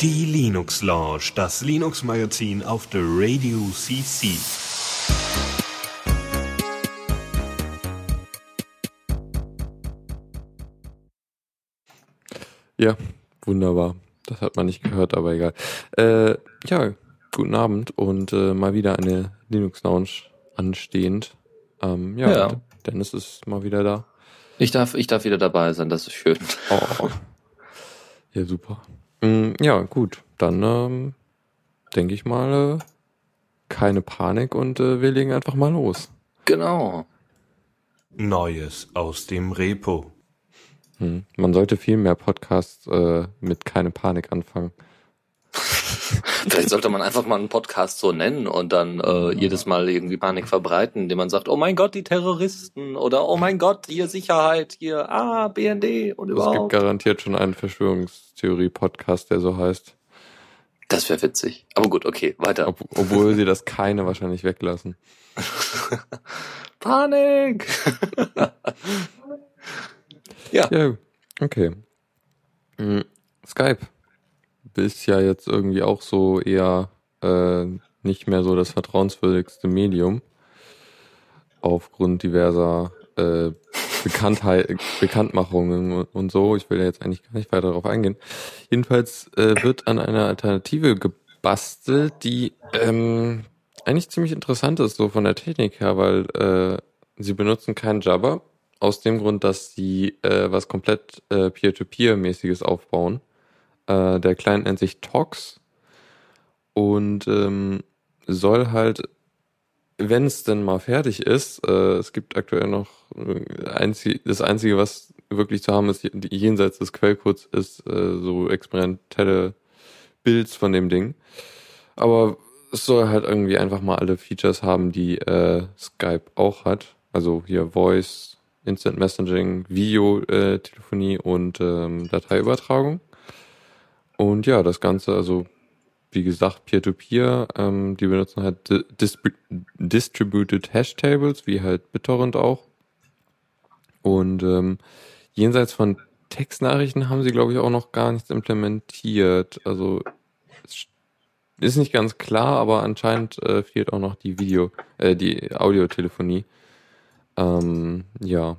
Die Linux Lounge, das Linux Magazin auf der Radio CC. Ja, wunderbar. Das hat man nicht gehört, aber egal. Äh, ja, guten Abend und äh, mal wieder eine Linux Lounge anstehend. Ähm, ja, Ja. Dennis ist mal wieder da. Ich darf, ich darf wieder dabei sein, das ist schön. Oh. ja, super. Mm, ja, gut. Dann ähm, denke ich mal, äh, keine Panik und äh, wir legen einfach mal los. Genau. Neues aus dem Repo. Hm. Man sollte viel mehr Podcasts äh, mit keine Panik anfangen. Vielleicht sollte man einfach mal einen Podcast so nennen und dann äh, jedes Mal irgendwie Panik verbreiten, indem man sagt, oh mein Gott, die Terroristen oder oh mein Gott, hier Sicherheit, hier, ah, BND und Es gibt überhaupt. garantiert schon einen Verschwörungstheorie-Podcast, der so heißt. Das wäre witzig. Aber gut, okay, weiter. Ob, obwohl sie das keine wahrscheinlich weglassen. Panik! ja. Ja, okay. Hm, Skype ist ja jetzt irgendwie auch so eher äh, nicht mehr so das vertrauenswürdigste Medium aufgrund diverser äh, Bekanntheit, Bekanntmachungen und, so. Ich will jetzt eigentlich gar nicht weiter darauf eingehen. Jedenfalls äh, wird an einer Alternative gebastelt, die ähm, eigentlich ziemlich interessant ist, so von der Technik her, weil äh, sie benutzen kein Jabber, aus dem Grund, dass sie äh, was komplett äh, Peer-to-Peer-mäßiges aufbauen. Äh, der Client nennt sich Tox und ähm, soll halt, wenn es denn mal fertig ist, äh, es gibt aktuell noch äh, einzig, das Einzige, was wirklich zu haben ist, jenseits des Quellcodes, ist äh, so experimentelle Builds von dem Ding. Aber es soll halt irgendwie einfach mal alle Features haben, die äh, Skype auch hat. Also hier Voice, Instant Messaging, Video-Telefonie äh, und ähm, Dateiübertragung. Und ja, das Ganze, also wie gesagt, Peer-to-Peer, ähm, die benutzen halt Di- Dispri Distributed Hash Tables, wie halt BitTorrent auch. Und ähm, jenseits von Textnachrichten haben sie, glaube ich, auch noch gar nichts implementiert. Also ist nicht ganz klar, aber anscheinend äh, fehlt auch noch die Video, äh, die Audiotelefonie. Ähm, ja.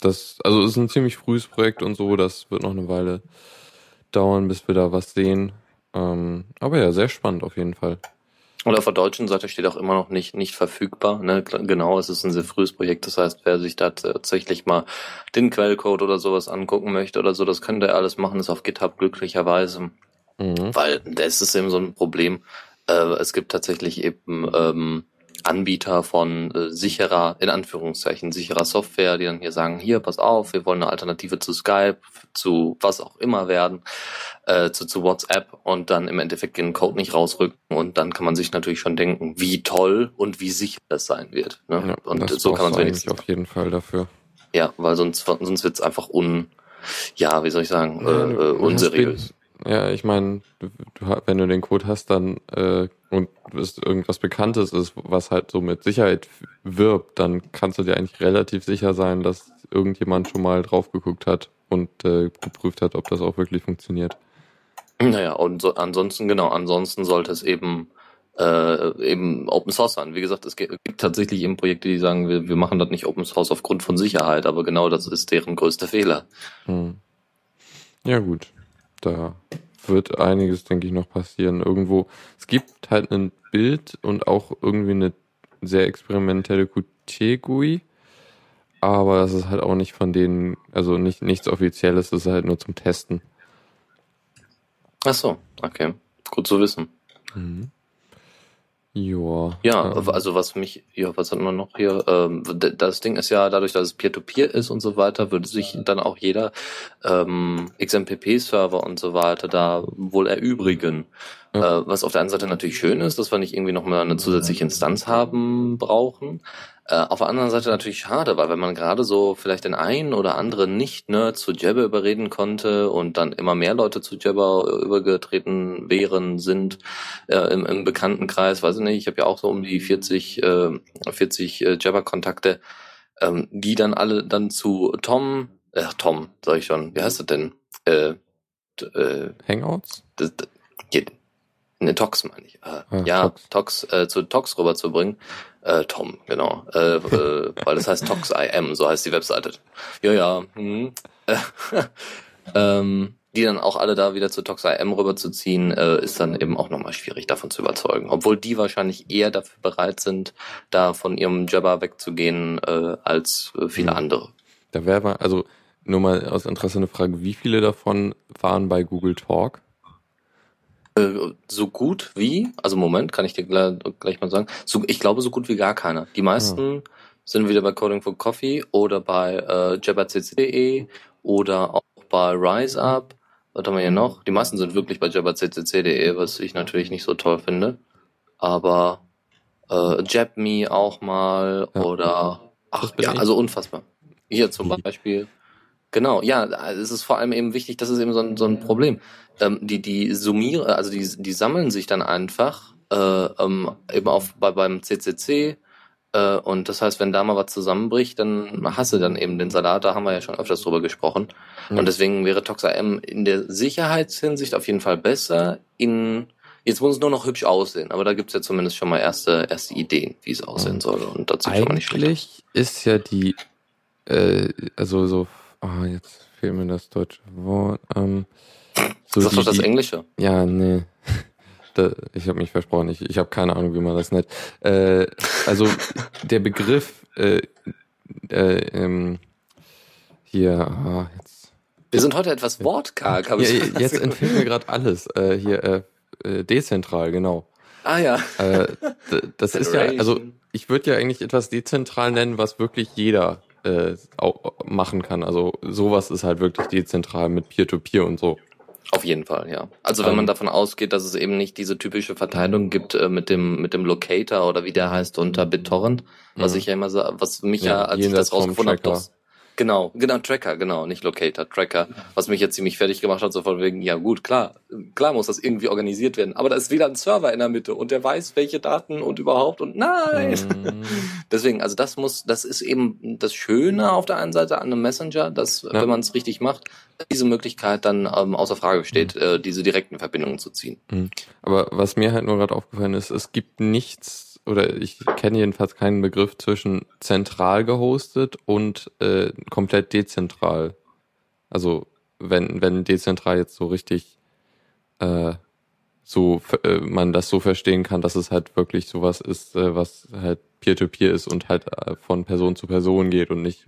Das, also ist ein ziemlich frühes Projekt und so, das wird noch eine Weile dauern, bis wir da was sehen. Ähm, aber ja, sehr spannend auf jeden Fall. Und auf der deutschen Seite steht auch immer noch nicht, nicht verfügbar. Ne? Genau, es ist ein sehr frühes Projekt. Das heißt, wer sich da tatsächlich mal den Quellcode oder sowas angucken möchte oder so, das könnte er alles machen, ist auf GitHub glücklicherweise. Mhm. Weil das ist eben so ein Problem. Äh, es gibt tatsächlich eben ähm, Anbieter von äh, sicherer, in Anführungszeichen, sicherer Software, die dann hier sagen, hier, pass auf, wir wollen eine Alternative zu Skype, zu was auch immer werden, äh, zu, zu WhatsApp und dann im Endeffekt den Code nicht rausrücken und dann kann man sich natürlich schon denken, wie toll und wie sicher das sein wird. Ne? Ja, und so kann man es wenigstens auf jeden Fall dafür. ja, weil sonst, sonst wird's einfach un, ja, wie soll ich sagen, Ja, äh, du- äh, unseriös. Ja, ich meine, wenn du den Code hast, dann äh, und es irgendwas Bekanntes ist, was halt so mit Sicherheit wirbt, dann kannst du dir eigentlich relativ sicher sein, dass irgendjemand schon mal drauf geguckt hat und äh, geprüft hat, ob das auch wirklich funktioniert. Naja, und so, ansonsten, genau, ansonsten sollte es eben äh, eben Open Source sein. Wie gesagt, es gibt tatsächlich eben Projekte, die sagen, wir, wir machen das nicht Open Source aufgrund von Sicherheit, aber genau das ist deren größter Fehler. Hm. Ja gut, da wird einiges, denke ich, noch passieren. Irgendwo, es gibt halt ein Bild und auch irgendwie eine sehr experimentelle Qt-GUI, aber das ist halt auch nicht von denen, also nicht nichts Offizielles, das ist halt nur zum Testen. Ach so, okay, gut zu wissen. Mhm. Joa. Ja, ähm, also was mich, ja, was hat man noch hier? Ähm, das Ding ist ja, dadurch, dass es Peer-to-Peer ist und so weiter, würde sich dann auch jeder ähm, XMPP-Server und so weiter da wohl erübrigen. Ja. Äh, was auf der einen Seite natürlich schön ist, dass wir nicht irgendwie noch mal eine zusätzliche Instanz haben brauchen. Äh, auf der anderen Seite natürlich schade, weil wenn man gerade so vielleicht den einen oder anderen Nicht-Nerd zu Jabber überreden konnte und dann immer mehr Leute zu Jabber äh, übergetreten wären, sind äh, im, im Bekanntenkreis, weiß ich nicht, ich habe ja auch so um die 40, äh, 40 äh, Jabber-Kontakte, ähm, die dann alle dann zu Tom Ach, Tom, sag ich schon. Wie heißt das denn? Äh, äh, Hangouts? Das, ne, Tox meine ich. Äh, ah, ja, Tox, Tox äh, zu Tox rüberzubringen. Äh, Tom, genau. Äh, äh, weil das heißt Tox IM, so heißt die Webseite. Ja, ja. Hm. ähm, die dann auch alle da wieder zu Tox IM rüberzuziehen, äh, ist dann eben auch nochmal schwierig davon zu überzeugen. Obwohl die wahrscheinlich eher dafür bereit sind, da von ihrem Jabber wegzugehen, äh, als äh, viele mhm. andere. Da wäre also nur mal aus Interesse eine Frage, wie viele davon waren bei Google Talk? Äh, so gut wie, also Moment, kann ich dir gleich, gleich mal sagen. So, ich glaube so gut wie gar keiner. Die meisten ja. sind wieder bei Coding for Coffee oder bei äh, jabbercc.de oder auch bei RiseUp. Was haben wir hier noch? Die meisten sind wirklich bei jabbercc.de, was ich natürlich nicht so toll finde. Aber äh, JabMe auch mal ja. oder ach ja, also unfassbar. Hier zum Beispiel. Genau, ja, es ist vor allem eben wichtig, das ist eben so ein, so ein Problem. Ähm, die, die summieren, also die, die sammeln sich dann einfach äh, ähm, eben auf bei, beim CCC äh, und das heißt, wenn da mal was zusammenbricht, dann hast du dann eben den Salat, da haben wir ja schon öfters drüber gesprochen. Mhm. Und deswegen wäre ToxAM in der Sicherheitshinsicht auf jeden Fall besser. In Jetzt muss es nur noch hübsch aussehen, aber da gibt's ja zumindest schon mal erste, erste Ideen, wie es aussehen soll. Und dazu schon mal nicht schlecht. Eigentlich ist ja die, äh, also so oh, jetzt fehlt mir das deutsche Wort. Ähm, so Sagst du das Englische? Ja, nee. Da, ich habe mich versprochen, ich, ich habe keine Ahnung, wie man das nennt. Äh, also der Begriff äh, äh, ähm, hier, ah, jetzt. Wir sind heute etwas wortkarg, habe ja, ich Jetzt entfällt mir gerade alles. Äh, hier, äh, äh, dezentral, genau. Ah ja. Äh, das ist ja, also ich würde ja eigentlich etwas dezentral nennen, was wirklich jeder äh, auch machen kann. Also sowas ist halt wirklich dezentral mit Peer-to-Peer -Peer und so. Auf jeden Fall, ja. Also wenn man ähm. davon ausgeht, dass es eben nicht diese typische Verteilung gibt äh, mit dem mit dem Locator oder wie der heißt unter BitTorrent, was mhm. ich ja immer so, was mich ja, ja als ich das rausgefunden habe, Genau, genau, Tracker, genau, nicht Locator, Tracker, was mich jetzt ziemlich fertig gemacht hat, so von wegen, ja gut, klar, klar muss das irgendwie organisiert werden, aber da ist wieder ein Server in der Mitte und der weiß, welche Daten und überhaupt und nein. Mm. Deswegen, also das muss, das ist eben das Schöne auf der einen Seite an einem Messenger, dass, ja. wenn man es richtig macht, diese Möglichkeit dann ähm, außer Frage steht, mhm. äh, diese direkten Verbindungen zu ziehen. Mhm. Aber was mir halt nur gerade aufgefallen ist, es gibt nichts oder ich kenne jedenfalls keinen Begriff zwischen zentral gehostet und äh, komplett dezentral. Also wenn, wenn dezentral jetzt so richtig äh, so äh, man das so verstehen kann, dass es halt wirklich sowas ist, äh, was halt Peer-to-Peer -peer ist und halt äh, von Person zu Person geht und nicht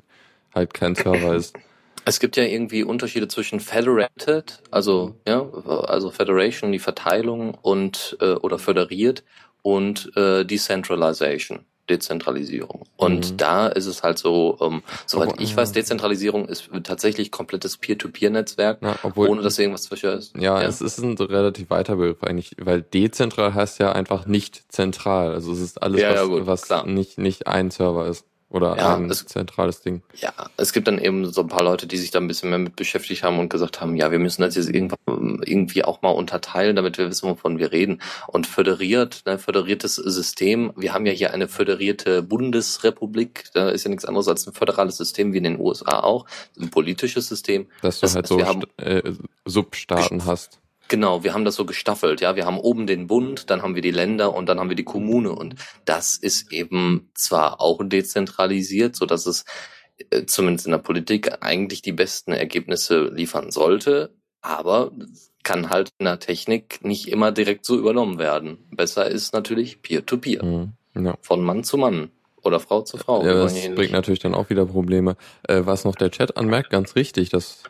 halt kein Server ist. Es gibt ja irgendwie Unterschiede zwischen federated, also ja, also Federation, die Verteilung und äh, oder föderiert und äh, Decentralization. Dezentralisierung. Und mhm. da ist es halt so, ähm, soweit ich weiß, Dezentralisierung ist tatsächlich komplettes Peer-to-Peer-Netzwerk, ja, ohne dass irgendwas zwischen ist. Ja, ja, es ist ein relativ weiter Begriff eigentlich, weil dezentral heißt ja einfach nicht zentral. Also es ist alles, ja, was, gut, was nicht, nicht ein Server ist. Oder ja, ein es, zentrales Ding. Ja, es gibt dann eben so ein paar Leute, die sich da ein bisschen mehr mit beschäftigt haben und gesagt haben, ja, wir müssen das jetzt irgendwann irgendwie auch mal unterteilen, damit wir wissen, wovon wir reden. Und föderiert, ne, föderiertes System, wir haben ja hier eine föderierte Bundesrepublik, da ist ja nichts anderes als ein föderales System wie in den USA auch, ein politisches System. Dass du das halt heißt, so äh, Substaaten hast. Genau, wir haben das so gestaffelt, ja. Wir haben oben den Bund, dann haben wir die Länder und dann haben wir die Kommune. Und das ist eben zwar auch dezentralisiert, so dass es äh, zumindest in der Politik eigentlich die besten Ergebnisse liefern sollte, aber kann halt in der Technik nicht immer direkt so übernommen werden. Besser ist natürlich Peer-to-Peer. -Peer. Mhm, ja. Von Mann zu Mann oder Frau zu Frau. Ja, das bringt natürlich dann auch wieder Probleme. Äh, was noch der Chat anmerkt, ganz richtig, das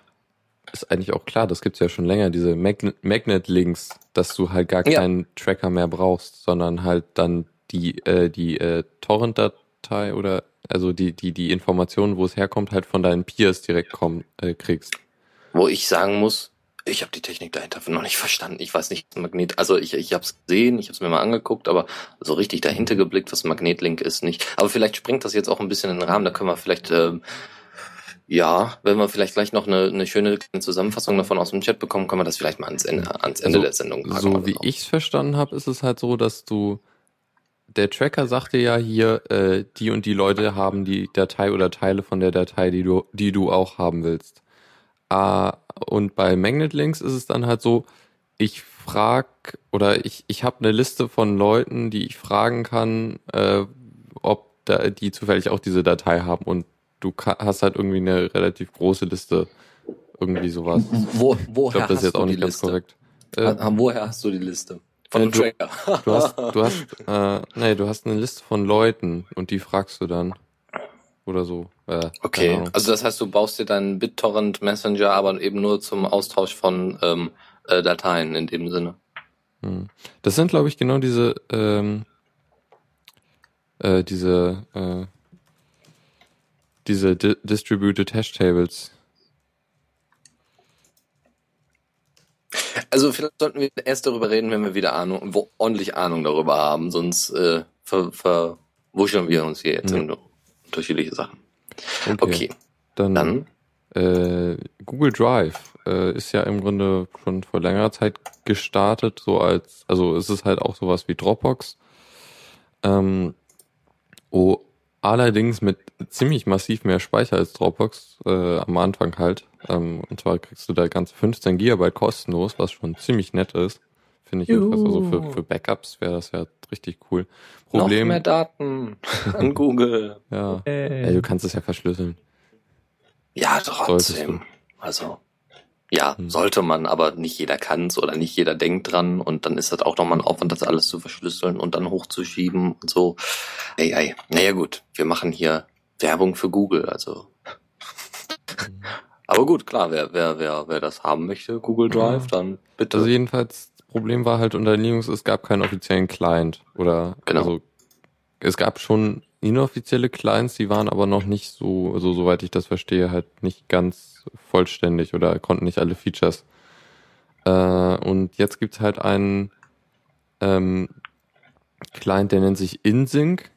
ist eigentlich auch klar, das gibt's ja schon länger, diese Magnet-Links, dass du halt gar keinen ja. Tracker mehr brauchst, sondern halt dann die, äh, die äh, Torrent-Datei oder also die, die, die Informationen, wo es herkommt, halt von deinen Peers direkt kommen, äh, kriegst. Wo ich sagen muss, ich habe die Technik dahinter noch nicht verstanden. Ich weiß nicht, was Magnet, also ich, ich habe es gesehen, ich habe es mir mal angeguckt, aber so richtig dahinter geblickt, was Magnetlink ist, nicht. Aber vielleicht springt das jetzt auch ein bisschen in den Rahmen, da können wir vielleicht ähm, ja, wenn wir vielleicht gleich noch eine, eine schöne Zusammenfassung davon aus dem Chat bekommen, können wir das vielleicht mal ans Ende, ans Ende so, der Sendung packen. So wie ich es verstanden habe, ist es halt so, dass du der Tracker sagte ja hier, äh, die und die Leute haben die Datei oder Teile von der Datei, die du, die du auch haben willst. Äh, und bei Magnet Links ist es dann halt so, ich frag oder ich, ich habe eine Liste von Leuten, die ich fragen kann, äh, ob da, die zufällig auch diese Datei haben und du hast halt irgendwie eine relativ große Liste. Irgendwie sowas. Wo, woher ich glaube, das ist jetzt auch nicht ganz Liste? korrekt. Äh, woher hast du die Liste? Von äh, dem Tracker. Du hast, du hast, äh, nee, du hast eine Liste von Leuten und die fragst du dann. Oder so. Äh, okay, also das heißt, du baust dir deinen BitTorrent Messenger, aber eben nur zum Austausch von ähm, äh, Dateien in dem Sinne. Hm. Das sind, glaube ich, genau diese, ähm, äh, diese, äh, diese Di Distributed Hash Tables. Also vielleicht sollten wir erst darüber reden, wenn wir wieder Ahnung, wo ordentlich Ahnung darüber haben, sonst äh, ver, verwuscheln wir uns hier jetzt ja. in unterschiedliche Sachen. Okay. okay. Dann, Dann äh, Google Drive äh, ist ja im Grunde schon vor längerer Zeit gestartet, so als, also es ist halt auch sowas wie Dropbox. Ähm, oh, allerdings mit ziemlich massiv mehr Speicher als Dropbox äh, am Anfang halt. Ähm, und zwar kriegst du da ganze 15 Gigabyte kostenlos, was schon ziemlich nett ist. Finde ich jedenfalls. Also für, für Backups wäre das ja richtig cool. Problem. Noch mehr Daten an Google. ja. Hey. ja. Du kannst es ja verschlüsseln. Ja, trotzdem. Also. Ja, hm. sollte man, aber nicht jeder kann's oder nicht jeder denkt dran und dann ist das auch nochmal ein Aufwand, das alles zu verschlüsseln und dann hochzuschieben und so. Ey, ey. Naja gut, wir machen hier Werbung für Google, also. Hm. aber gut, klar, wer, wer, wer, wer das haben möchte, Google Drive, ja. dann bitte. Also jedenfalls, das Problem war halt unter Linux, es gab keinen offiziellen Client oder, genau. also, es gab schon inoffizielle Clients, die waren aber noch nicht so, also soweit ich das verstehe, halt nicht ganz vollständig oder konnten nicht alle Features. Äh, und jetzt gibt's halt einen ähm, Client, der nennt sich InSync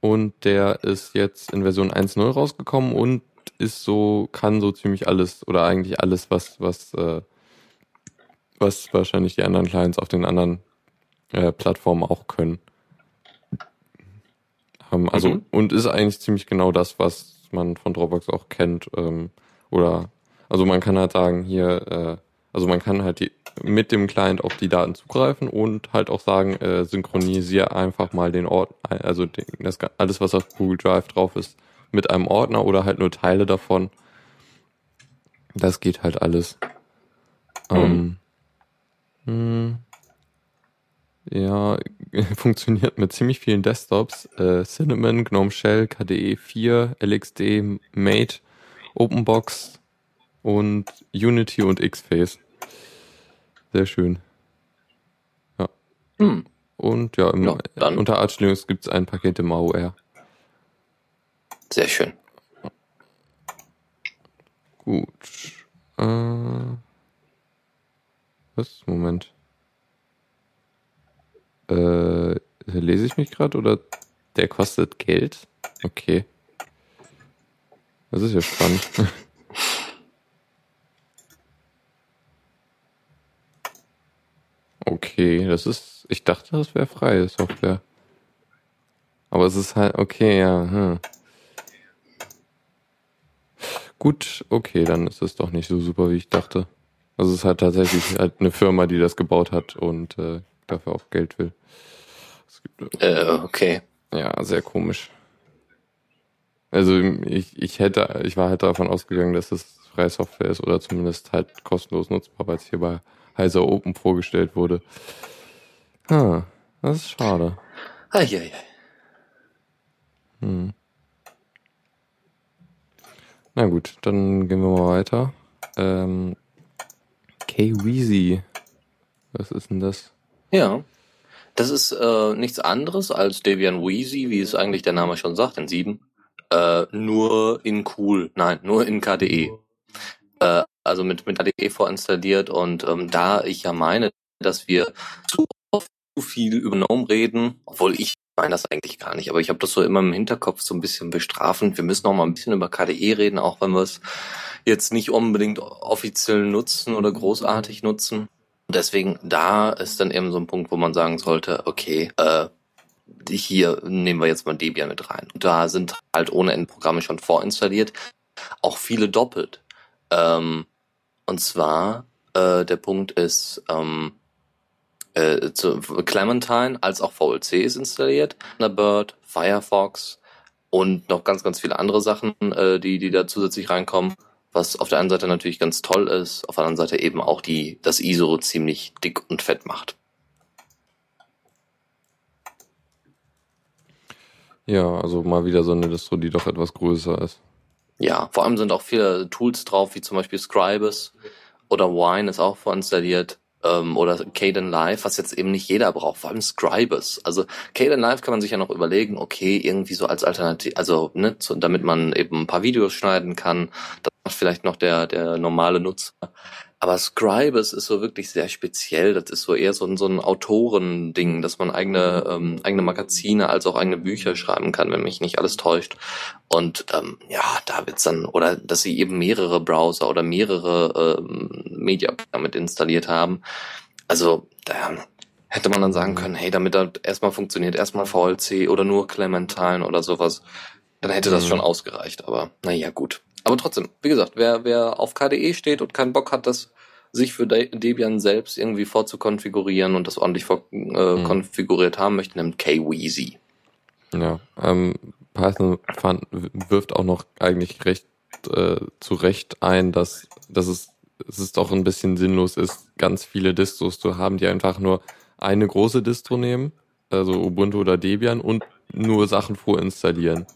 und der ist jetzt in Version 1.0 rausgekommen und ist so, kann so ziemlich alles oder eigentlich alles, was, was, äh, was wahrscheinlich die anderen Clients auf den anderen äh, Plattformen auch können. Ähm, also, mhm. und ist eigentlich ziemlich genau das, was man von Dropbox auch kennt. Ähm, oder, also man kann halt sagen, hier, äh, also man kann halt die, mit dem Client auf die Daten zugreifen und halt auch sagen, äh, synchronisiere einfach mal den Ort, also den, das, alles, was auf Google Drive drauf ist, mit einem Ordner oder halt nur Teile davon. Das geht halt alles. Mhm. Ähm, mh, hm. Ja, funktioniert mit ziemlich vielen Desktops. Äh, Cinnamon, GNOME Shell, KDE 4, LXD, Mate, OpenBox und Unity und Xface. Sehr schön. Ja. Hm. Und ja, im, ja unter Arch Linux gibt es ein Paket im AOR. Sehr schön. Gut. Äh, was? Moment. Äh, lese ich mich gerade oder der kostet Geld? Okay. Das ist ja spannend. okay, das ist. Ich dachte, das wäre freie Software. Aber es ist halt, okay, ja. Hm. Gut, okay, dann ist es doch nicht so super, wie ich dachte. Also es ist halt tatsächlich halt eine Firma, die das gebaut hat und äh, dafür auch Geld will. Gibt, äh, okay. Ja, sehr komisch. Also ich, ich hätte, ich war halt davon ausgegangen, dass es freie Software ist oder zumindest halt kostenlos nutzbar, weil es hier bei Heiser Open vorgestellt wurde. Ah, das ist schade. Eieiei. Hm. Na gut, dann gehen wir mal weiter. Ähm, K-Weezy. Was ist denn das? Ja. Das ist äh, nichts anderes als Debian Wheezy, wie es eigentlich der Name schon sagt, in 7. Äh, nur in cool, nein, nur in KDE. Äh, also mit, mit KDE vorinstalliert und ähm, da ich ja meine, dass wir zu oft zu viel über GNOME reden, obwohl ich meine das eigentlich gar nicht, aber ich habe das so immer im Hinterkopf so ein bisschen bestrafend. Wir müssen auch mal ein bisschen über KDE reden, auch wenn wir es jetzt nicht unbedingt offiziell nutzen oder großartig nutzen. Deswegen, da ist dann eben so ein Punkt, wo man sagen sollte, okay, äh, hier nehmen wir jetzt mal Debian mit rein. Da sind halt ohne Ende Programme schon vorinstalliert, auch viele doppelt. Ähm, und zwar äh, der Punkt ist, ähm, äh, zu Clementine als auch VLC ist installiert, Thunderbird, Firefox und noch ganz, ganz viele andere Sachen, äh, die, die da zusätzlich reinkommen. Was auf der einen Seite natürlich ganz toll ist, auf der anderen Seite eben auch die, das ISO ziemlich dick und fett macht. Ja, also mal wieder so eine Distro, die doch etwas größer ist. Ja, vor allem sind auch viele Tools drauf, wie zum Beispiel Scribus oder Wine ist auch vorinstalliert ähm, oder Caden Live, was jetzt eben nicht jeder braucht, vor allem Scribus. Also Caden Live kann man sich ja noch überlegen, okay, irgendwie so als Alternative, also ne, so, damit man eben ein paar Videos schneiden kann, das macht vielleicht noch der der normale Nutzer. Aber Scribus ist so wirklich sehr speziell. Das ist so eher so ein, so ein Autorending, dass man eigene, ähm, eigene Magazine als auch eigene Bücher schreiben kann, wenn mich nicht alles täuscht. Und ähm, ja, da wird's dann, oder dass sie eben mehrere Browser oder mehrere ähm, Media damit installiert haben. Also da hätte man dann sagen können, hey, damit das erstmal funktioniert, erstmal VLC oder nur Clementine oder sowas, dann hätte das Mhm. schon ausgereicht. Aber naja, gut. Aber trotzdem, wie gesagt, wer, wer auf KDE steht und keinen Bock hat, das sich für De Debian selbst irgendwie vorzukonfigurieren und das ordentlich vor, äh, Mhm. konfiguriert haben möchte, nimmt KWeezy. Ja, ähm, Python fand, wirft auch noch eigentlich recht äh, zu Recht ein, dass, dass es, dass es doch ein bisschen sinnlos ist, ganz viele Distros zu haben, die einfach nur eine große Distro nehmen, also Ubuntu oder Debian und nur Sachen vorinstallieren.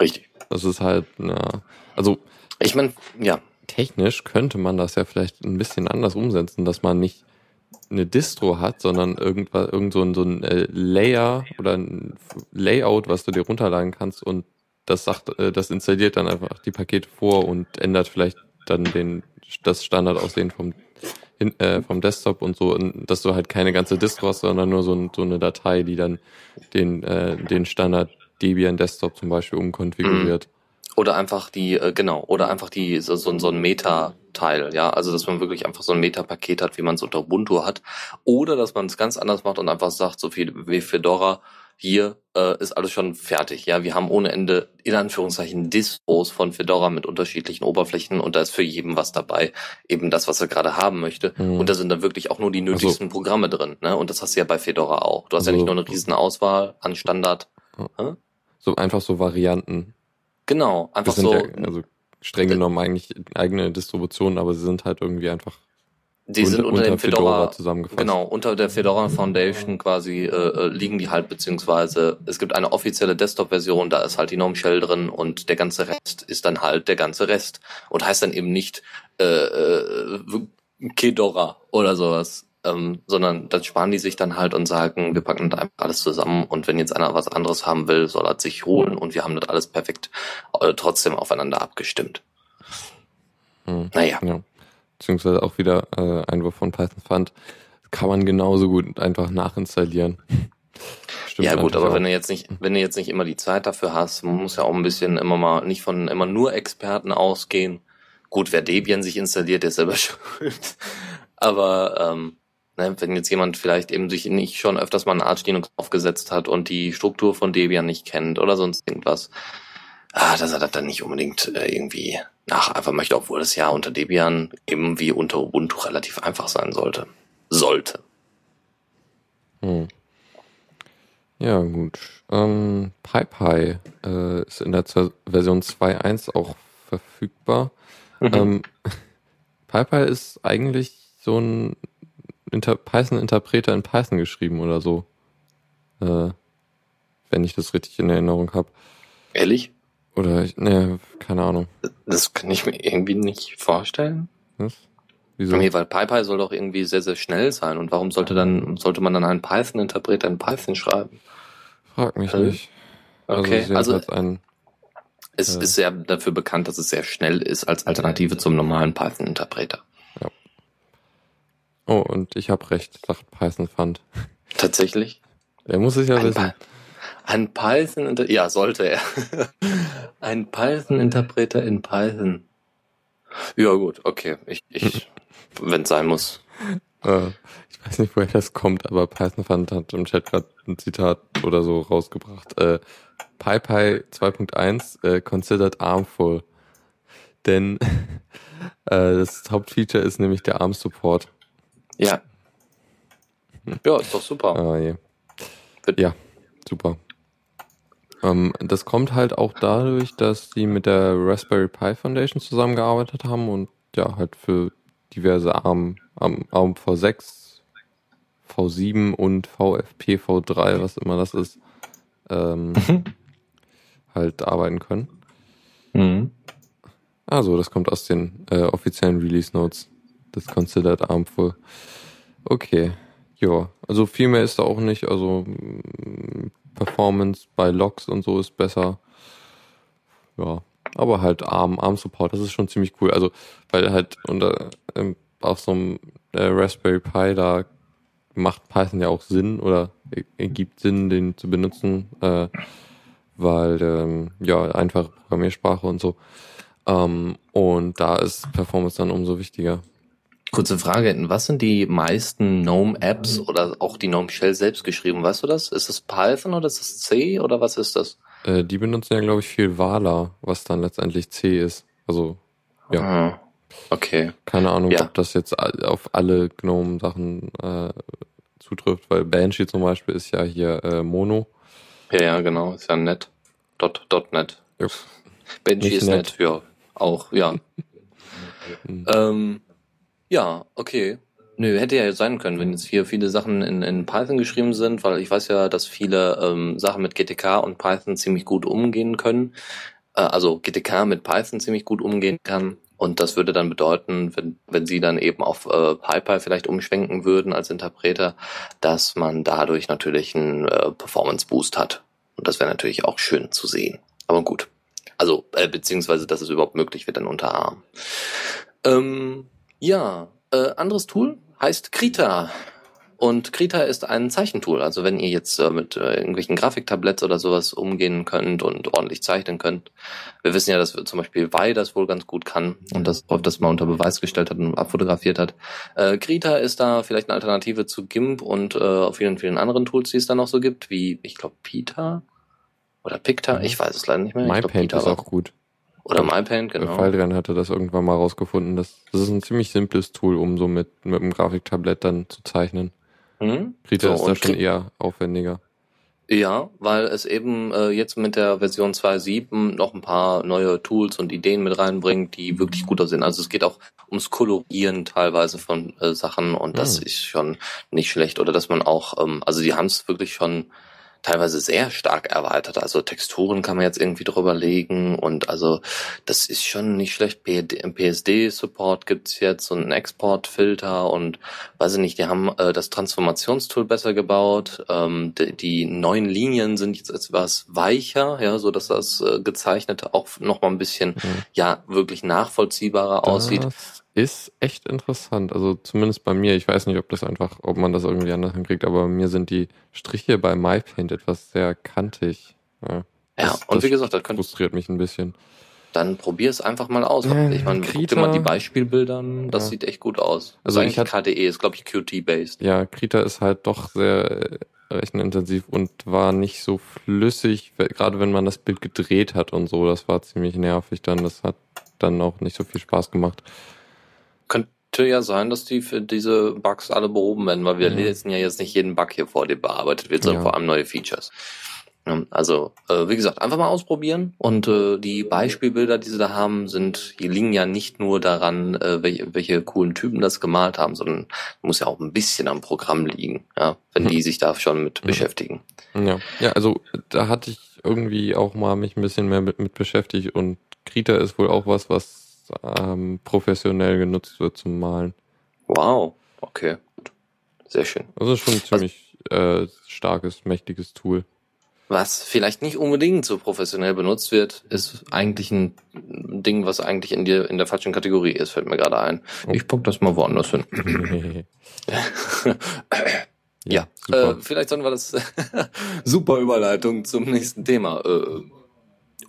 Richtig. Das ist halt, ja, also Ich meine, ja, technisch könnte man das ja vielleicht ein bisschen anders umsetzen, dass man nicht eine Distro hat, sondern irgendwas, irgend so ein, so ein äh, Layer oder ein Layout, was du dir runterladen kannst und das sagt, äh, das installiert dann einfach die Pakete vor und ändert vielleicht dann den das Standardaussehen vom hin, äh, vom Desktop und so, und dass du halt keine ganze Distro hast, sondern nur so, ein, so eine Datei, die dann den äh, den Standard Debian Desktop zum Beispiel umkonfiguriert. Oder einfach die, äh, genau, oder einfach die, so, so, so ein Meta-Teil, ja, also dass man wirklich einfach so ein Meta-Paket hat, wie man es unter Ubuntu hat. Oder dass man es ganz anders macht und einfach sagt, so viel wie Fedora, hier äh, ist alles schon fertig, ja. Wir haben ohne Ende, in Anführungszeichen, Distros von Fedora mit unterschiedlichen Oberflächen und da ist für jeden was dabei, eben das, was er gerade haben möchte. Mhm. Und da sind dann wirklich auch nur die nötigsten Programme drin, ne? Und das hast du ja bei Fedora auch. Du hast ja Also- nicht nur eine riesen Auswahl an Standard. So einfach so Varianten. Genau, einfach so. ja, also streng genommen eigentlich eigene Distributionen, aber sie sind halt irgendwie einfach Die sind unter, dem Fedora, zusammengefasst. genau, unter der Fedora Foundation quasi äh, äh, liegen die halt, beziehungsweise es gibt eine offizielle Desktop-Version, da ist halt die Gnome Shell drin und der ganze Rest ist dann halt der ganze Rest und heißt dann eben nicht äh, äh, Kedora oder sowas, ähm, sondern das sparen die sich dann halt und sagen, wir packen das einfach alles zusammen und wenn jetzt einer was anderes haben will, soll er sich holen und wir haben das alles perfekt äh, trotzdem aufeinander abgestimmt. Hm. Naja. Ja. Beziehungsweise auch wieder äh, Einwurf von Python fand, kann man genauso gut einfach nachinstallieren. Stimmt ja gut, aber auch. wenn du jetzt nicht, wenn du jetzt nicht immer die Zeit dafür hast, man muss ja auch ein bisschen immer mal nicht von immer nur Experten ausgehen. Gut, wer Debian sich installiert, der ist selber schuld. Aber ähm, wenn jetzt jemand vielleicht eben sich nicht schon öfters mal ein Arch Linux aufgesetzt hat und die Struktur von Debian nicht kennt oder sonst irgendwas, ah, dass er das dann nicht unbedingt äh, irgendwie nacheifern möchte, obwohl es ja unter Debian eben wie unter Ubuntu relativ einfach sein sollte. Sollte. Hm. Ja, gut. Ähm, PyPy äh, ist in der Z Version 2.1 auch verfügbar. Mhm. Ähm, PyPy ist eigentlich so ein Inter Python-Interpreter in Python geschrieben oder so. Äh, wenn ich das richtig in Erinnerung habe. Ehrlich? Oder, ne, keine Ahnung. Das kann ich mir irgendwie nicht vorstellen. Was? Wieso? Nee, weil PyPy soll doch irgendwie sehr, sehr schnell sein. Und warum sollte dann, sollte man dann einen Python-Interpreter in Python schreiben? Frag mich Äh, nicht. Okay, also, also also ein, es äh. ist sehr dafür bekannt, dass es sehr schnell ist als Alternative zum normalen Python-Interpreter. Oh, und ich habe recht, sagt Python Fund. Tatsächlich? Er muss es ja Ein, wissen. Ein Python, ja, sollte er. ein Python-Interpreter in Python. Ja, gut, okay. Ich, ich, wenn es sein muss. Äh, ich weiß nicht, woher das kommt, aber Python Fund hat im Chat gerade ein Zitat oder so rausgebracht. Äh, PyPy 2.1 äh, considered armful. Denn äh, das Hauptfeature ist nämlich der ARM-Support. Ja. Ja, ist doch super. Ah, je. Ja, super. Ähm, das kommt halt auch dadurch, dass sie mit der Raspberry Pi Foundation zusammengearbeitet haben und ja, halt für diverse ARM, ARM, ARM V6, V7 und VFP V3, was immer das ist, ähm, halt arbeiten können. Mhm. Also, das kommt aus den äh, offiziellen Release Notes. Das considered armful. Okay. Ja, also viel mehr ist da auch nicht. Also mm, Performance bei Logs und so ist besser. Ja, aber halt ARM, ARM Support, das ist schon ziemlich cool. Also, weil halt unter ähm, auf so einem äh, Raspberry Pi da macht Python ja auch Sinn oder ergibt Sinn, den zu benutzen, äh, weil ähm, ja einfache Programmiersprache und so. Ähm, und da ist Performance dann umso wichtiger. Kurze Frage, was sind die meisten GNOME-Apps oder auch die GNOME Shell selbst geschrieben? Weißt du das? Ist das Python oder ist das C oder was ist das? Äh, die benutzen ja, glaube ich, viel Vala, was dann letztendlich C ist. Also, ja. Ah, okay. Keine Ahnung, Ja. ob das jetzt auf alle GNOME-Sachen äh, zutrifft, weil Banshee zum Beispiel ist ja hier äh, Mono. Ja, ja, genau. Ist ja nett. Dot, dot net. Ja. Benji Nicht ist nett. nett. Ja, auch, ja. Hm. ähm, ja, okay. Nö, hätte ja sein können, wenn jetzt hier viele Sachen in, in Python geschrieben sind, weil ich weiß ja, dass viele ähm, Sachen mit GTK und Python ziemlich gut umgehen können. Äh, also GTK mit Python ziemlich gut umgehen kann. Und das würde dann bedeuten, wenn, wenn sie dann eben auf äh, PyPy vielleicht umschwenken würden als Interpreter, dass man dadurch natürlich einen äh, Performance-Boost hat. Und das wäre natürlich auch schön zu sehen. Aber gut. Also, äh, beziehungsweise, dass es überhaupt möglich wird dann unter ARM. Ähm, ja, äh, anderes Tool heißt Krita. Und Krita ist ein Zeichentool. Also wenn ihr jetzt äh, mit äh, irgendwelchen Grafiktabletts oder sowas umgehen könnt und ordentlich zeichnen könnt. Wir wissen ja, dass wir zum Beispiel Vi das wohl ganz gut kann und das Rolf das mal unter Beweis gestellt hat und abfotografiert hat. Äh, Krita ist da vielleicht eine Alternative zu GIMP und äh, vielen, vielen anderen Tools, die es da noch so gibt, wie, ich glaube, Pita oder Picta, Mhm. ich weiß es leider nicht mehr. MyPaint ist auch gut. Oder MyPaint, genau. Faldrian hatte das irgendwann mal rausgefunden. Das, das ist ein ziemlich simples Tool, um so mit, mit einem Grafiktablett dann zu zeichnen. Hm? Krita So, ist da schon eher aufwendiger. Ja, weil es eben äh, jetzt mit der Version 2.7 noch ein paar neue Tools und Ideen mit reinbringt, die wirklich gut aussehen. Also es geht auch ums Kolorieren teilweise von äh, Sachen und das Hm. ist schon nicht schlecht. Oder dass man auch, ähm, also die haben es wirklich schon teilweise sehr stark erweitert. Also Texturen kann man jetzt irgendwie drüber legen und also das ist schon nicht schlecht. PSD-Support gibt's jetzt und einen Exportfilter und weiß ich nicht, die haben äh, das Transformationstool besser gebaut. Ähm, die, die neuen Linien sind jetzt etwas weicher, ja, so dass das äh, gezeichnete auch noch mal ein bisschen Mhm. ja wirklich nachvollziehbarer aussieht. Das ist echt interessant. Also zumindest bei mir. Ich weiß nicht, ob das einfach, ob man das irgendwie anders hinkriegt, aber bei mir sind die Striche bei MyPaint etwas sehr kantig. Ja, Ja, das- und das wie gesagt, da könnt, frustriert mich ein bisschen. dann probier es einfach mal aus. Äh, ich meine, guck dir Krita- mal die Beispielbilder das Ja. sieht echt gut aus. Also ich eigentlich hatte- KDE ist, glaube ich, Qt-based. Ja, Krita ist halt doch sehr rechenintensiv und war nicht so flüssig, gerade wenn man das Bild gedreht hat und so. Das war ziemlich nervig dann. Das hat dann auch nicht so viel Spaß gemacht. Könnte ja sein, dass die für diese Bugs alle behoben werden, weil wir Mhm. lesen ja jetzt nicht jeden Bug hier vor, der bearbeitet wird, sondern Ja. vor allem neue Features. Ja, Also, äh, wie gesagt, einfach mal ausprobieren. Und äh, die Beispielbilder, die sie da haben, sind, die liegen ja nicht nur daran, äh, welche, welche coolen Typen das gemalt haben, sondern muss ja auch ein bisschen am Programm liegen, ja, wenn die sich da schon mit Mhm. beschäftigen. Ja, ja, also da hatte ich irgendwie auch mal mich ein bisschen mehr mit, mit beschäftigt und Krita ist wohl auch was, was ähm, professionell genutzt wird zum Malen. Wow, okay. Sehr schön. Also schon ein ziemlich äh, starkes, mächtiges Tool. Was vielleicht nicht unbedingt so professionell benutzt wird, ist eigentlich ein Ding, was eigentlich in, der in der falschen Kategorie ist, fällt mir gerade ein. Oh. Ich pack das mal woanders hin. ja, super. äh, vielleicht sollen wir das super Überleitung zum nächsten Thema äh,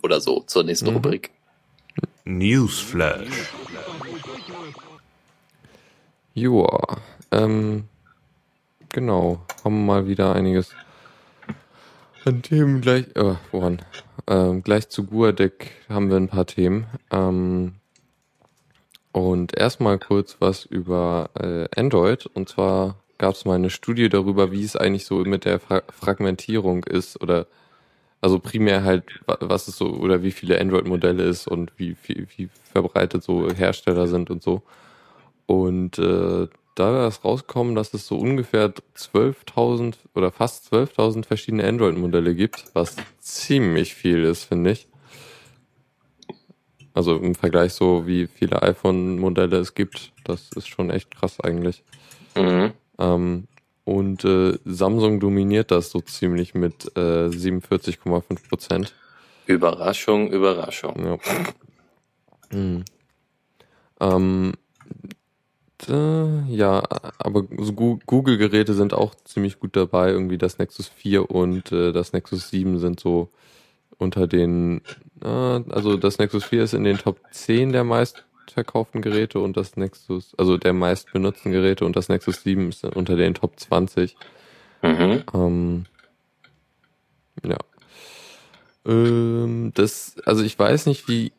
oder so, zur nächsten Mhm. Rubrik. Newsflash. Joa. ähm, genau, haben mal wieder einiges an Themen gleich, äh, woran? Ähm, gleich zu Guadec haben wir ein paar Themen. Ähm, und erstmal kurz was über äh, Android. Und zwar gab es mal eine Studie darüber, wie es eigentlich so mit der Fra Fragmentierung ist oder also primär halt, was es so oder wie viele Android-Modelle ist und wie, wie, wie verbreitet so Hersteller sind und so. Und äh, da ist rausgekommen, dass es so ungefähr 12.000 oder fast 12.000 verschiedene Android-Modelle gibt, was ziemlich viel ist, finde ich. Also im Vergleich so, wie viele iPhone-Modelle es gibt, das ist schon echt krass eigentlich. Mhm. Ähm, und äh, Samsung dominiert das so ziemlich mit äh, 47,5 Prozent. Überraschung, Überraschung. Ja. Mhm. Ähm, äh, ja, aber so Google-Geräte sind auch ziemlich gut dabei. Irgendwie das Nexus 4 und äh, das Nexus 7 sind so unter den, äh, also das Nexus 4 ist in den Top 10 der meistverkauften Geräte und das Nexus, also der meist benutzten Geräte und das Nexus 7 ist unter den Top 20. Mhm. Ähm, ja. Ähm, das, also ich weiß nicht, wie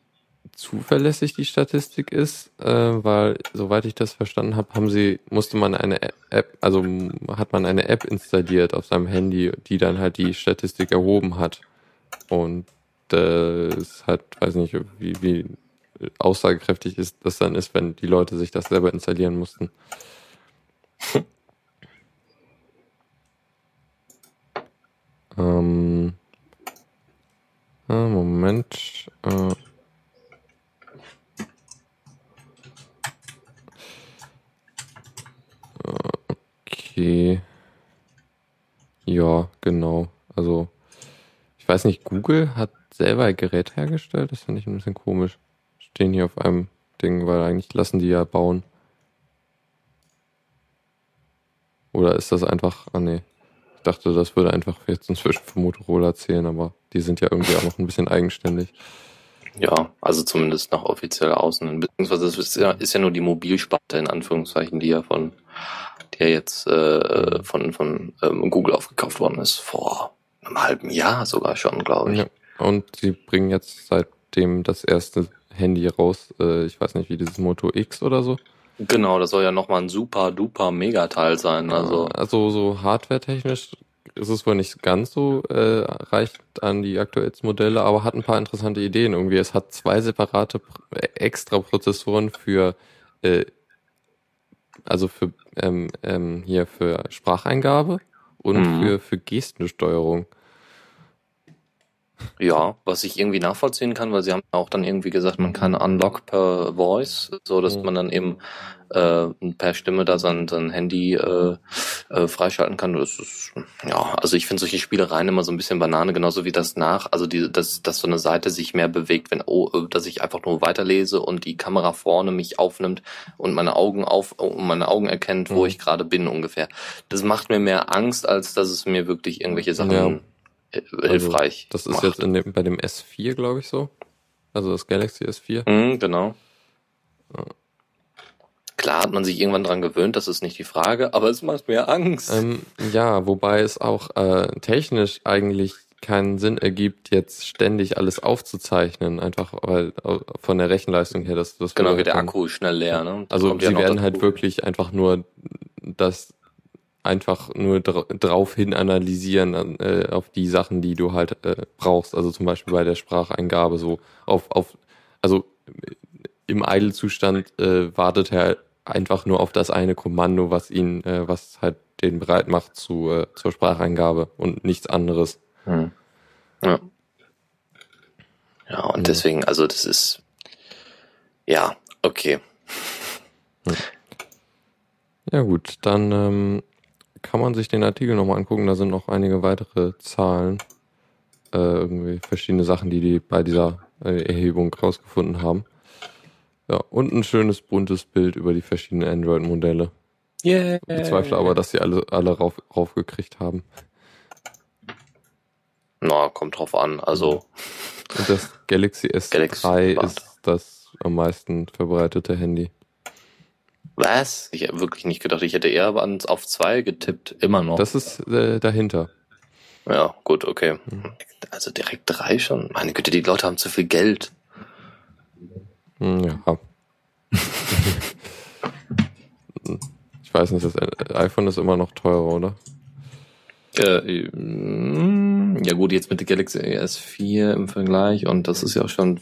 zuverlässig die Statistik ist, äh, weil soweit ich das verstanden habe, haben sie musste man eine App, also hat man eine App installiert auf seinem Handy, die dann halt die Statistik erhoben hat und das hat, weiß nicht, wie, wie aussagekräftig ist das dann ist, wenn die Leute sich das selber installieren mussten. ähm, Moment. Äh, Okay. Ja, genau. Also, ich weiß nicht, Google hat selber ein Gerät hergestellt. Das finde ich ein bisschen komisch. Stehen hier auf einem Ding, weil eigentlich lassen die ja bauen. Oder ist das einfach, ah nee. Ich dachte, das würde einfach jetzt inzwischen für Motorola zählen, aber die sind ja irgendwie auch noch ein bisschen eigenständig. Ja, also zumindest nach offiziell außen. Beziehungsweise es ist ja, ist ja nur die Mobilsparte in Anführungszeichen, die ja von der jetzt äh, von, von ähm, Google aufgekauft worden ist, vor einem halben Jahr sogar schon, glaube ich. Ja. Und sie bringen jetzt seitdem das erste Handy raus, äh, ich weiß nicht, wie dieses Moto X oder so. Genau, das soll ja nochmal ein super duper Megateil sein. Also, also so hardware-technisch ist es wohl nicht ganz so, äh, reicht an die aktuellsten Modelle, aber hat ein paar interessante Ideen irgendwie. Es hat zwei separate extra Prozessoren für äh, also für ähm, ähm, hier für Spracheingabe und mhm. für, für Gestensteuerung. Ja, was ich irgendwie nachvollziehen kann, weil sie haben auch dann irgendwie gesagt, man kann Unlock per Voice, so dass mhm. man dann eben äh, per Stimme da sein, sein Handy äh, äh, freischalten kann. Das ist, ja, also ich finde solche Spielereien immer so ein bisschen Banane, genauso wie das nach, also die, dass, dass so eine Seite sich mehr bewegt, wenn, oh, äh, dass ich einfach nur weiterlese und die Kamera vorne mich aufnimmt und meine Augen auf, und meine Augen erkennt, wo mhm. ich gerade bin ungefähr. Das macht mir mehr Angst, als dass es mir wirklich irgendwelche Sachen ja. Also, hilfreich also, Das ist macht. jetzt in dem, bei dem S4, glaube ich, so. Also das Galaxy S4. Mhm, genau. Ja. Klar hat man sich irgendwann dran gewöhnt, das ist nicht die Frage, aber es macht mir Angst. Ähm, ja, wobei es auch äh, technisch eigentlich keinen Sinn ergibt, jetzt ständig alles aufzuzeichnen, einfach weil äh, von der Rechenleistung her, dass das genau wie der Akku schnell leer. Ne? Das also sie werden halt wirklich einfach nur das einfach nur dra drauf hin analysieren äh, auf die Sachen, die du halt äh, brauchst. Also zum Beispiel bei der Spracheingabe so auf auf also im Idle-Zustand äh, wartet er einfach nur auf das eine Kommando, was ihn, äh, was halt den bereit macht zu, äh, zur Spracheingabe und nichts anderes. Hm. Ja. Ja, und hm. deswegen, also das ist ja, okay. Hm. Ja gut, dann ähm, kann man sich den Artikel nochmal angucken, da sind noch einige weitere Zahlen, äh, irgendwie verschiedene Sachen, die die bei dieser äh, Erhebung rausgefunden haben. Ja, und ein schönes buntes Bild über die verschiedenen Android-Modelle. Yeah. Ich bezweifle aber, dass sie alle, alle rauf, raufgekriegt haben. Na, kommt drauf an. Also. Und das Galaxy S3 Galaxy ist das am meisten verbreitete Handy. Was? Ich habe wirklich nicht gedacht. Ich hätte eher auf zwei getippt. Immer noch. Das ist äh, dahinter. ja, gut, okay. Also direkt drei schon. Meine Güte, die Leute haben zu viel Geld. Hm, Ja. ich weiß nicht, das iPhone ist immer noch teurer, oder? Äh, mm, ja gut, jetzt mit der Galaxy S4 im Vergleich und das ist ja auch schon,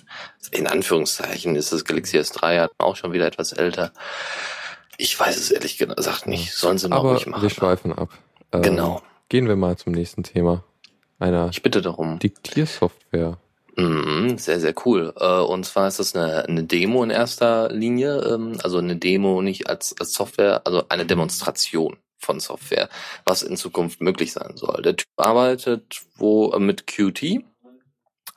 in Anführungszeichen ist das Galaxy S3 ja auch schon wieder etwas älter. Ich weiß es ehrlich gesagt nicht. Sollen sie mal Aber ruhig machen. wir schweifen ab. Ähm, Genau. Gehen wir mal zum nächsten Thema. Einer Ich bitte darum. Diktiersoftware. Mhm, sehr, sehr cool. Äh, Und zwar ist das eine, eine Demo in erster Linie, ähm, also eine Demo nicht als, als Software, also eine Demonstration von Software, was in Zukunft möglich sein soll. Der Typ arbeitet wo äh, mit Qt,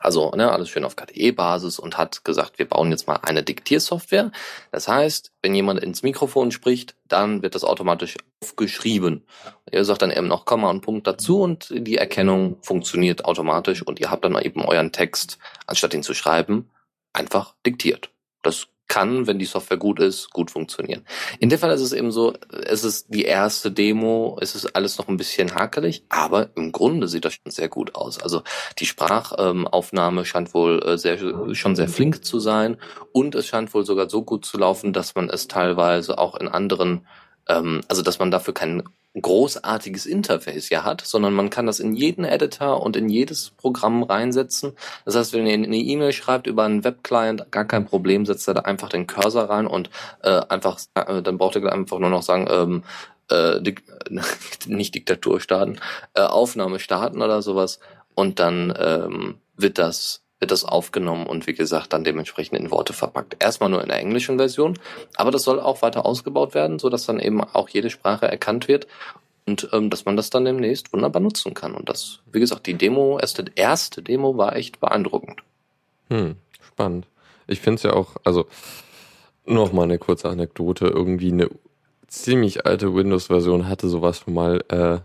also ne, alles schön auf KDE-Basis und hat gesagt, wir bauen jetzt mal eine Diktiersoftware. Das heißt, wenn jemand ins Mikrofon spricht, dann wird das automatisch aufgeschrieben. Ihr sagt dann eben noch Komma und Punkt dazu und die Erkennung funktioniert automatisch und ihr habt dann eben euren Text, anstatt ihn zu schreiben, einfach diktiert. Das kann, wenn die Software gut ist, gut funktionieren. In dem Fall ist es eben so, es ist die erste Demo, es ist alles noch ein bisschen hakelig, aber im Grunde sieht das schon sehr gut aus. Also die Sprachaufnahme scheint wohl äh, sehr, schon sehr flink zu sein und es scheint wohl sogar so gut zu laufen, dass man es teilweise auch in anderen ähm, also dass man dafür kein großartiges Interface ja hat, sondern man kann das in jeden Editor und in jedes Programm reinsetzen. Das heißt, wenn ihr eine E-Mail schreibt über einen Webclient, gar kein Problem, setzt ihr da einfach den Cursor rein und äh, einfach, äh, dann braucht ihr einfach nur noch sagen, ähm, äh, Dik nicht Diktatur starten, äh, Aufnahme starten oder sowas und dann ähm, wird das wird das aufgenommen und wie gesagt dann dementsprechend in Worte verpackt. Erstmal nur in der englischen Version, aber das soll auch weiter ausgebaut werden, so dass dann eben auch jede Sprache erkannt wird und ähm, dass man das dann demnächst wunderbar nutzen kann. Und das, wie gesagt, die Demo, erste, erste Demo war echt beeindruckend. Hm, spannend. Ich finde es ja auch, also noch mal eine kurze Anekdote, irgendwie eine ziemlich alte Windows-Version hatte sowas schon mal äh,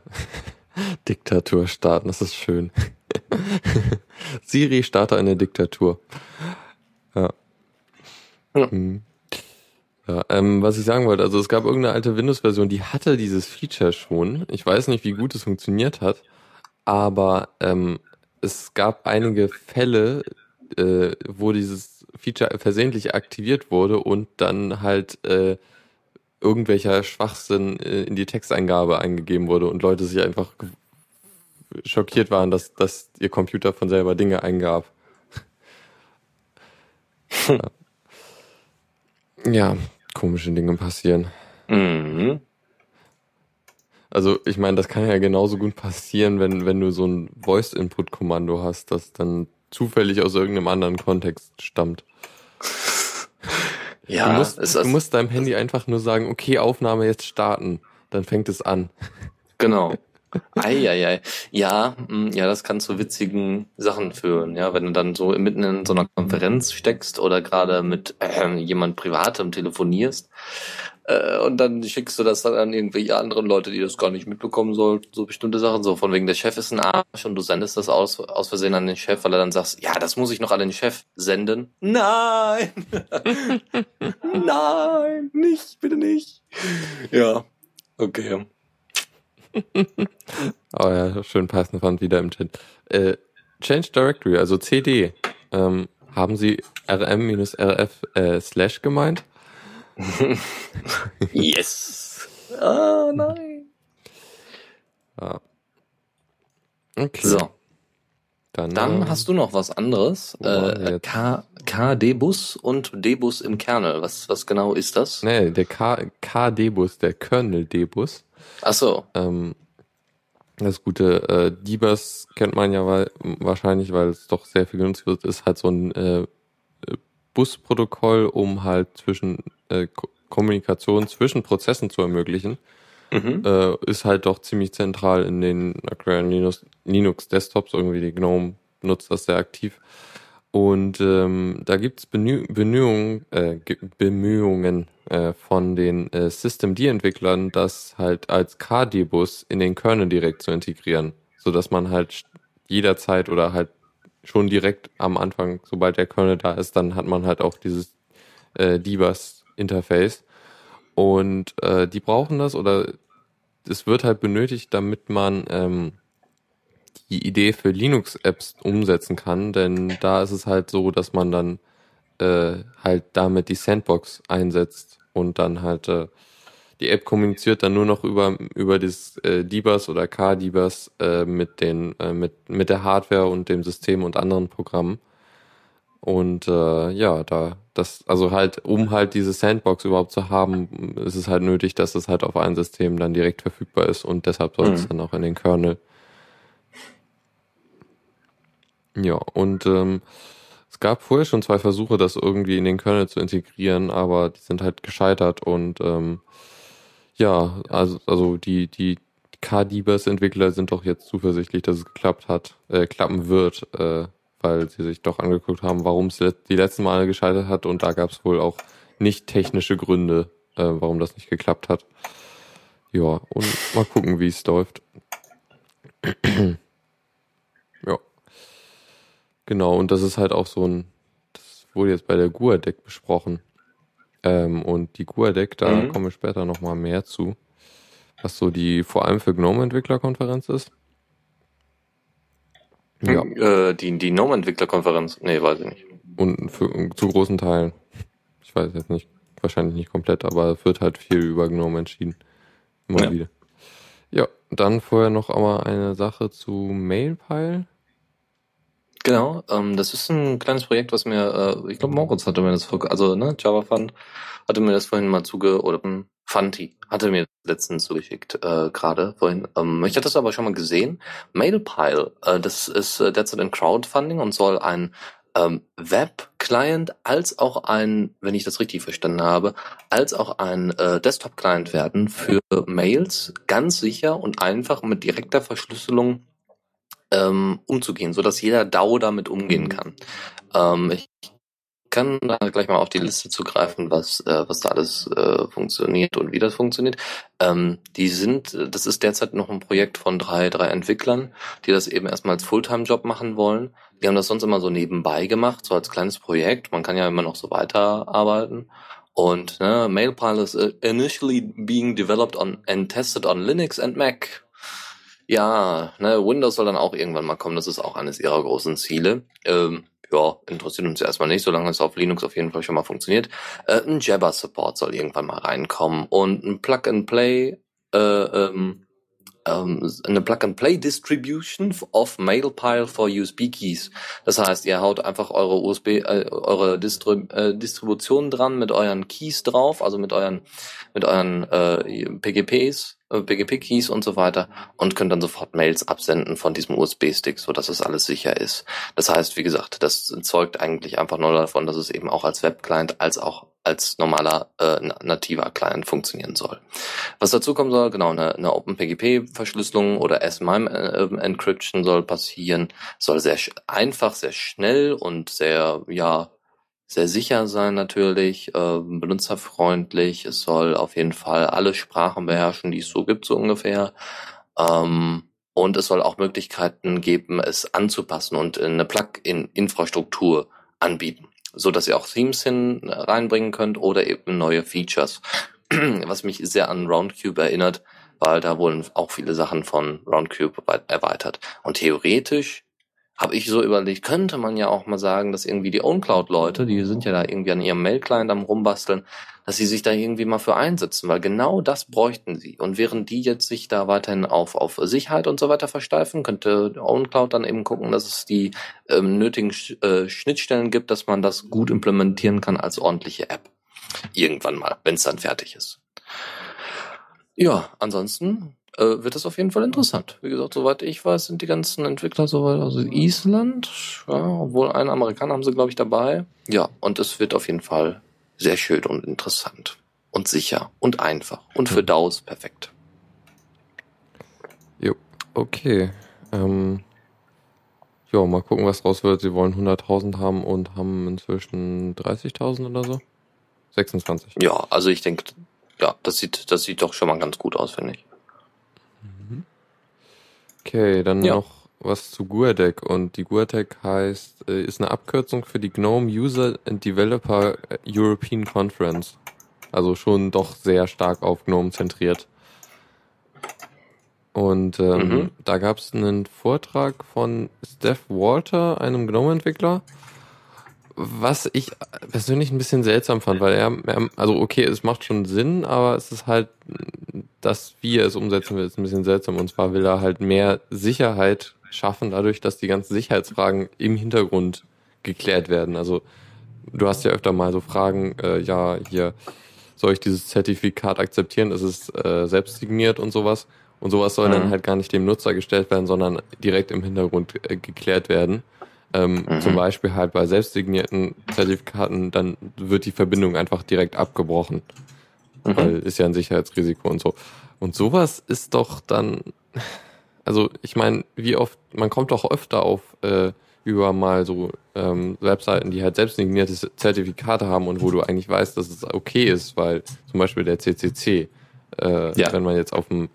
Diktatur starten, das ist schön. Siri starte eine Diktatur. Ja. Ja. Hm. Ja, ähm, was ich sagen wollte, also es gab irgendeine alte Windows-Version, die hatte dieses Feature schon. Ich weiß nicht, wie gut es funktioniert hat, aber ähm, es gab einige Fälle, äh, wo dieses Feature versehentlich aktiviert wurde und dann halt äh, irgendwelcher Schwachsinn äh, in die Texteingabe eingegeben wurde und Leute sich einfach schockiert waren, dass, dass ihr Computer von selber Dinge eingab. ja. komische Dinge passieren. Mhm. Also ich meine, das kann ja genauso gut passieren, wenn, wenn du so ein Voice-Input-Kommando hast, das dann zufällig aus irgendeinem anderen Kontext stammt. Ja, du, musst, es du musst deinem Handy einfach nur sagen, okay, Aufnahme jetzt starten. Dann fängt es an. genau. Eieiei. Ja, mh, ja, das kann zu witzigen Sachen führen, ja, wenn du dann so mitten in so einer Konferenz steckst oder gerade mit äh, jemand Privatem telefonierst äh, und dann schickst du das dann an irgendwelche anderen Leute, die das gar nicht mitbekommen sollten, so bestimmte Sachen, so von wegen der Chef ist ein Arsch und du sendest das aus, aus Versehen an den Chef, weil er dann sagst, ja, das muss ich noch an den Chef senden. Nein! Nein, nicht, bitte nicht. Ja, okay. Oh ja, schön passend fand wieder im Chat. Äh, Change Directory, also CD. Ähm, haben Sie rm-rf äh, slash gemeint? Yes. Ah, nein. Ja. Okay. So, dann, dann äh, hast du noch was anderes. wir Äh, KD-Bus und D-Bus im Kernel. Was, was genau ist das? Nee, der K KD-Bus, der Kernel-D-Bus. Ach so. Ähm, das gute äh, D-Bus kennt man ja weil, wahrscheinlich, weil es doch sehr viel genutzt wird, ist halt so ein äh, äh, Busprotokoll, um halt zwischen äh, Ko Kommunikation zwischen Prozessen zu ermöglichen. Mhm. Äh, ist halt doch ziemlich zentral in den aktuellen Linux, Linux Desktops, irgendwie die GNOME nutzt das sehr aktiv. Und ähm, da gibt's Benü Bemühungen, äh, ge- Bemühungen äh, von den äh, Systemd-Entwicklern, das halt als KD-Bus in den Kernel direkt zu integrieren, so dass man halt jederzeit oder halt schon direkt am Anfang, sobald der Kernel da ist, dann hat man halt auch dieses äh, D-Bus-Interface. Und äh, die brauchen das oder es wird halt benötigt, damit man ähm, die Idee für Linux-Apps umsetzen kann, denn da ist es halt so, dass man dann äh, halt damit die Sandbox einsetzt und dann halt äh, die App kommuniziert dann nur noch über über das äh, DBus oder KDBus äh, mit den äh, mit mit der Hardware und dem System und anderen Programmen und äh, ja da das also halt um halt diese Sandbox überhaupt zu haben ist es halt nötig dass es halt auf allen Systemen dann direkt verfügbar ist und deshalb soll es mhm. dann auch in den Kernel ja und ähm, es gab vorher schon zwei Versuche, das irgendwie in den Kernel zu integrieren, aber die sind halt gescheitert und ähm, ja, also, also die, die KDBus-Entwickler sind doch jetzt zuversichtlich, dass es geklappt hat, äh, klappen wird, äh, weil sie sich doch angeguckt haben, warum es die letzten Male gescheitert hat und da gab es wohl auch nicht technische Gründe, äh, warum das nicht geklappt hat. Ja, und mal gucken, wie es läuft. Genau, und das ist halt auch so ein, das wurde jetzt bei der GUA-Deck besprochen. Ähm, und die GUA-Deck, da mhm. kommen wir später nochmal mehr zu. Was so die vor allem für GNOME-Entwicklerkonferenz ist. Ja. Äh, die die GNOME-Entwicklerkonferenz? Nee, weiß ich nicht. Und für, zu großen Teilen. Ich weiß jetzt nicht, wahrscheinlich nicht komplett, aber es wird halt viel über GNOME entschieden. Immer ja. wieder. Ja, dann vorher noch einmal eine Sache zu Mailpile. Genau, ähm, das ist ein kleines Projekt, was mir, äh, ich glaube, Moritz hatte mir das vor, also ne, Java Fund hatte mir das vorhin mal zuge, oder hm, Fanti hatte mir letztens zugeschickt, äh, gerade vorhin. Ähm, ich hatte das aber schon mal gesehen. Mailpile, äh, das ist äh, derzeit ein Crowdfunding und soll ein ähm, Web-Client als auch ein, wenn ich das richtig verstanden habe, als auch ein äh, Desktop-Client werden für Mails, ganz sicher und einfach mit direkter Verschlüsselung ähm, umzugehen, so dass jeder DAO damit umgehen mhm. kann. Ähm, ich kann da gleich mal auf die Liste zugreifen, was äh, was da alles äh, funktioniert und wie das funktioniert. Ähm, die sind, das ist derzeit noch ein Projekt von drei drei Entwicklern, die das eben erstmal als Fulltime-Job machen wollen. Die haben das sonst immer so nebenbei gemacht, so als kleines Projekt. Man kann ja immer noch so weiterarbeiten. Und ne, Mailpile is initially being developed on and tested on Linux and Mac. Ja, ne, Windows soll dann auch irgendwann mal kommen. Das ist auch eines ihrer großen Ziele. Ähm, ja, interessiert uns erstmal nicht, solange es auf Linux auf jeden Fall schon mal funktioniert. Äh, ein Jabber-Support soll irgendwann mal reinkommen und ein Plug-and-Play äh, ähm, ähm, eine Plug-and-Play-Distribution of Mailpile for USB Keys. Das heißt, ihr haut einfach eure USB, äh, eure Distri äh, Distribution dran mit euren Keys drauf, also mit euren mit euren äh, PGPs PGP-Keys und so weiter und könnt dann sofort Mails absenden von diesem USB-Stick, so dass es alles sicher ist. Das heißt, wie gesagt, das zeugt eigentlich einfach nur davon, dass es eben auch als Web-Client als auch als normaler äh, nativer Client funktionieren soll. Was dazu kommen soll, genau, eine, eine OpenPGP-Verschlüsselung oder SMIME-Encryption soll passieren, soll sehr einfach, sehr schnell und sehr, ja, sehr sicher sein natürlich, äh, benutzerfreundlich. Es soll auf jeden Fall alle Sprachen beherrschen, die es so gibt, so ungefähr. Ähm, und es soll auch Möglichkeiten geben, es anzupassen und eine Plugin-Infrastruktur anbieten, so dass ihr auch Themes hin äh, reinbringen könnt oder eben neue Features. Was mich sehr an Roundcube erinnert, weil da wurden auch viele Sachen von Roundcube erweitert. Und theoretisch habe ich so überlegt, könnte man ja auch mal sagen, dass irgendwie die OwnCloud-Leute, die sind ja da irgendwie an ihrem Mail-Client am rumbasteln, dass sie sich da irgendwie mal für einsetzen, weil genau das bräuchten sie. Und während die jetzt sich da weiterhin auf, auf Sicherheit und so weiter versteifen, könnte OwnCloud dann eben gucken, dass es die ähm, nötigen äh, Schnittstellen gibt, dass man das gut implementieren kann als ordentliche App. Irgendwann mal, wenn es dann fertig ist. Ja, ansonsten äh, wird das auf jeden Fall interessant. Wie gesagt, soweit ich weiß, sind die ganzen Entwickler soweit aus Island, ja, obwohl einen Amerikaner haben sie, glaube ich, dabei. Ja, und es wird auf jeden Fall sehr schön und interessant und sicher und einfach und für hm. DAOs perfekt. Jo, okay. Ähm, ja, mal gucken, was raus wird. Sie wollen 100.000 haben und haben inzwischen 30.000 oder so. 26. Ja, also ich denke, ja, das sieht, das sieht doch schon mal ganz gut aus, finde ich. Okay, dann ja. noch was zu GUADEC und die GUADEC heißt, äh, ist eine Abkürzung für die GNOME User and Developer European Conference. Also schon doch sehr stark auf GNOME zentriert. Und ähm, mhm. da gab es einen Vortrag von Steph Walter, einem GNOME-Entwickler, was ich persönlich ein bisschen seltsam fand, weil er, also okay, es macht schon Sinn, aber es ist halt, dass wie er es umsetzen will, ist ein bisschen seltsam. Und zwar will er halt mehr Sicherheit schaffen, dadurch, dass die ganzen Sicherheitsfragen im Hintergrund geklärt werden. Also du hast ja öfter mal so Fragen, äh, ja, hier, soll ich dieses Zertifikat akzeptieren? Ist es äh, selbst signiert und sowas? Und sowas soll mhm. dann halt gar nicht dem Nutzer gestellt werden, sondern direkt im Hintergrund äh, geklärt werden. Ähm, mhm. Zum Beispiel halt bei selbstsignierten Zertifikaten, dann wird die Verbindung einfach direkt abgebrochen. Mhm. Weil ist ja ein Sicherheitsrisiko und so. Und sowas ist doch dann, also ich meine, wie oft, man kommt doch öfter auf äh, über mal so ähm, Webseiten, die halt selbstsignierte Zertifikate haben und wo du eigentlich weißt, dass es okay ist, weil zum Beispiel der CCC, äh, ja. wenn man jetzt auf dem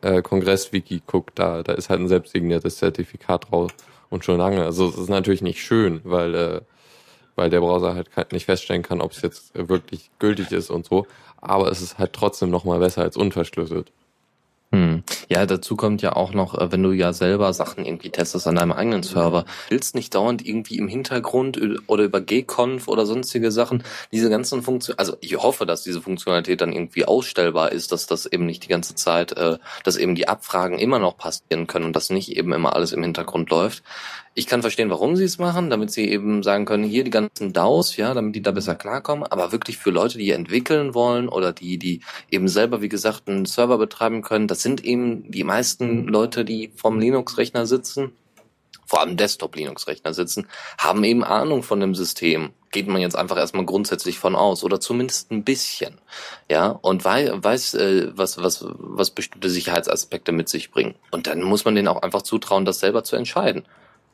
äh, Kongress-Wiki guckt, da, da ist halt ein selbstsigniertes Zertifikat drauf und schon lange. Also es ist natürlich nicht schön, weil, äh, weil der Browser halt nicht feststellen kann, ob es jetzt wirklich gültig ist und so. Aber es ist halt trotzdem nochmal besser als unverschlüsselt. Hm. Ja, dazu kommt ja auch noch, äh, wenn du ja selber Sachen irgendwie testest an deinem eigenen Server, willst nicht dauernd irgendwie im Hintergrund oder über gconf oder sonstige Sachen diese ganzen Funktionen, also ich hoffe, dass diese Funktionalität dann irgendwie ausstellbar ist, dass das eben nicht die ganze Zeit, äh, dass eben die Abfragen immer noch passieren können und dass nicht eben immer alles im Hintergrund läuft. Ich kann verstehen, warum sie es machen, damit sie eben sagen können, hier die ganzen DAOs, ja, damit die da besser klarkommen. Aber wirklich für Leute, die entwickeln wollen oder die, die eben selber, wie gesagt, einen Server betreiben können, das sind eben die meisten Leute, die vom Linux-Rechner sitzen, vor allem Desktop-Linux-Rechner sitzen, haben eben Ahnung von dem System. Geht man jetzt einfach erstmal grundsätzlich von aus oder zumindest ein bisschen, ja, und weiß, weiß äh, was, was, was bestimmte Sicherheitsaspekte mit sich bringen. Und dann muss man denen auch einfach zutrauen, das selber zu entscheiden.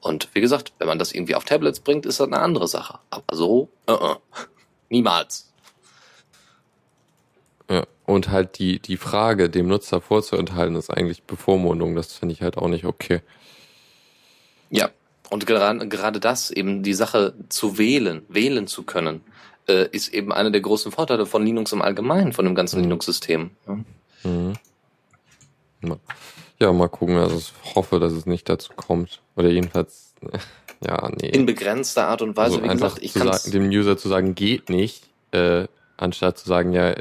Und wie gesagt, wenn man das irgendwie auf Tablets bringt, ist das eine andere Sache. Aber so, uh -uh. niemals. Ja, und halt die, die Frage, dem Nutzer vorzuenthalten, ist eigentlich Bevormundung. Das finde ich halt auch nicht okay. Ja, und gerade, gerade das, eben die Sache zu wählen, wählen zu können, äh, ist eben einer der großen Vorteile von Linux im Allgemeinen, von dem ganzen mhm. Linux-System. Ja. Mhm. Ja, mal gucken. Also ich hoffe, dass es nicht dazu kommt. Oder jedenfalls, ja, nee. In begrenzter Art und Weise, also wie gesagt, ich kann dem User zu sagen, geht nicht, äh, anstatt zu sagen, ja,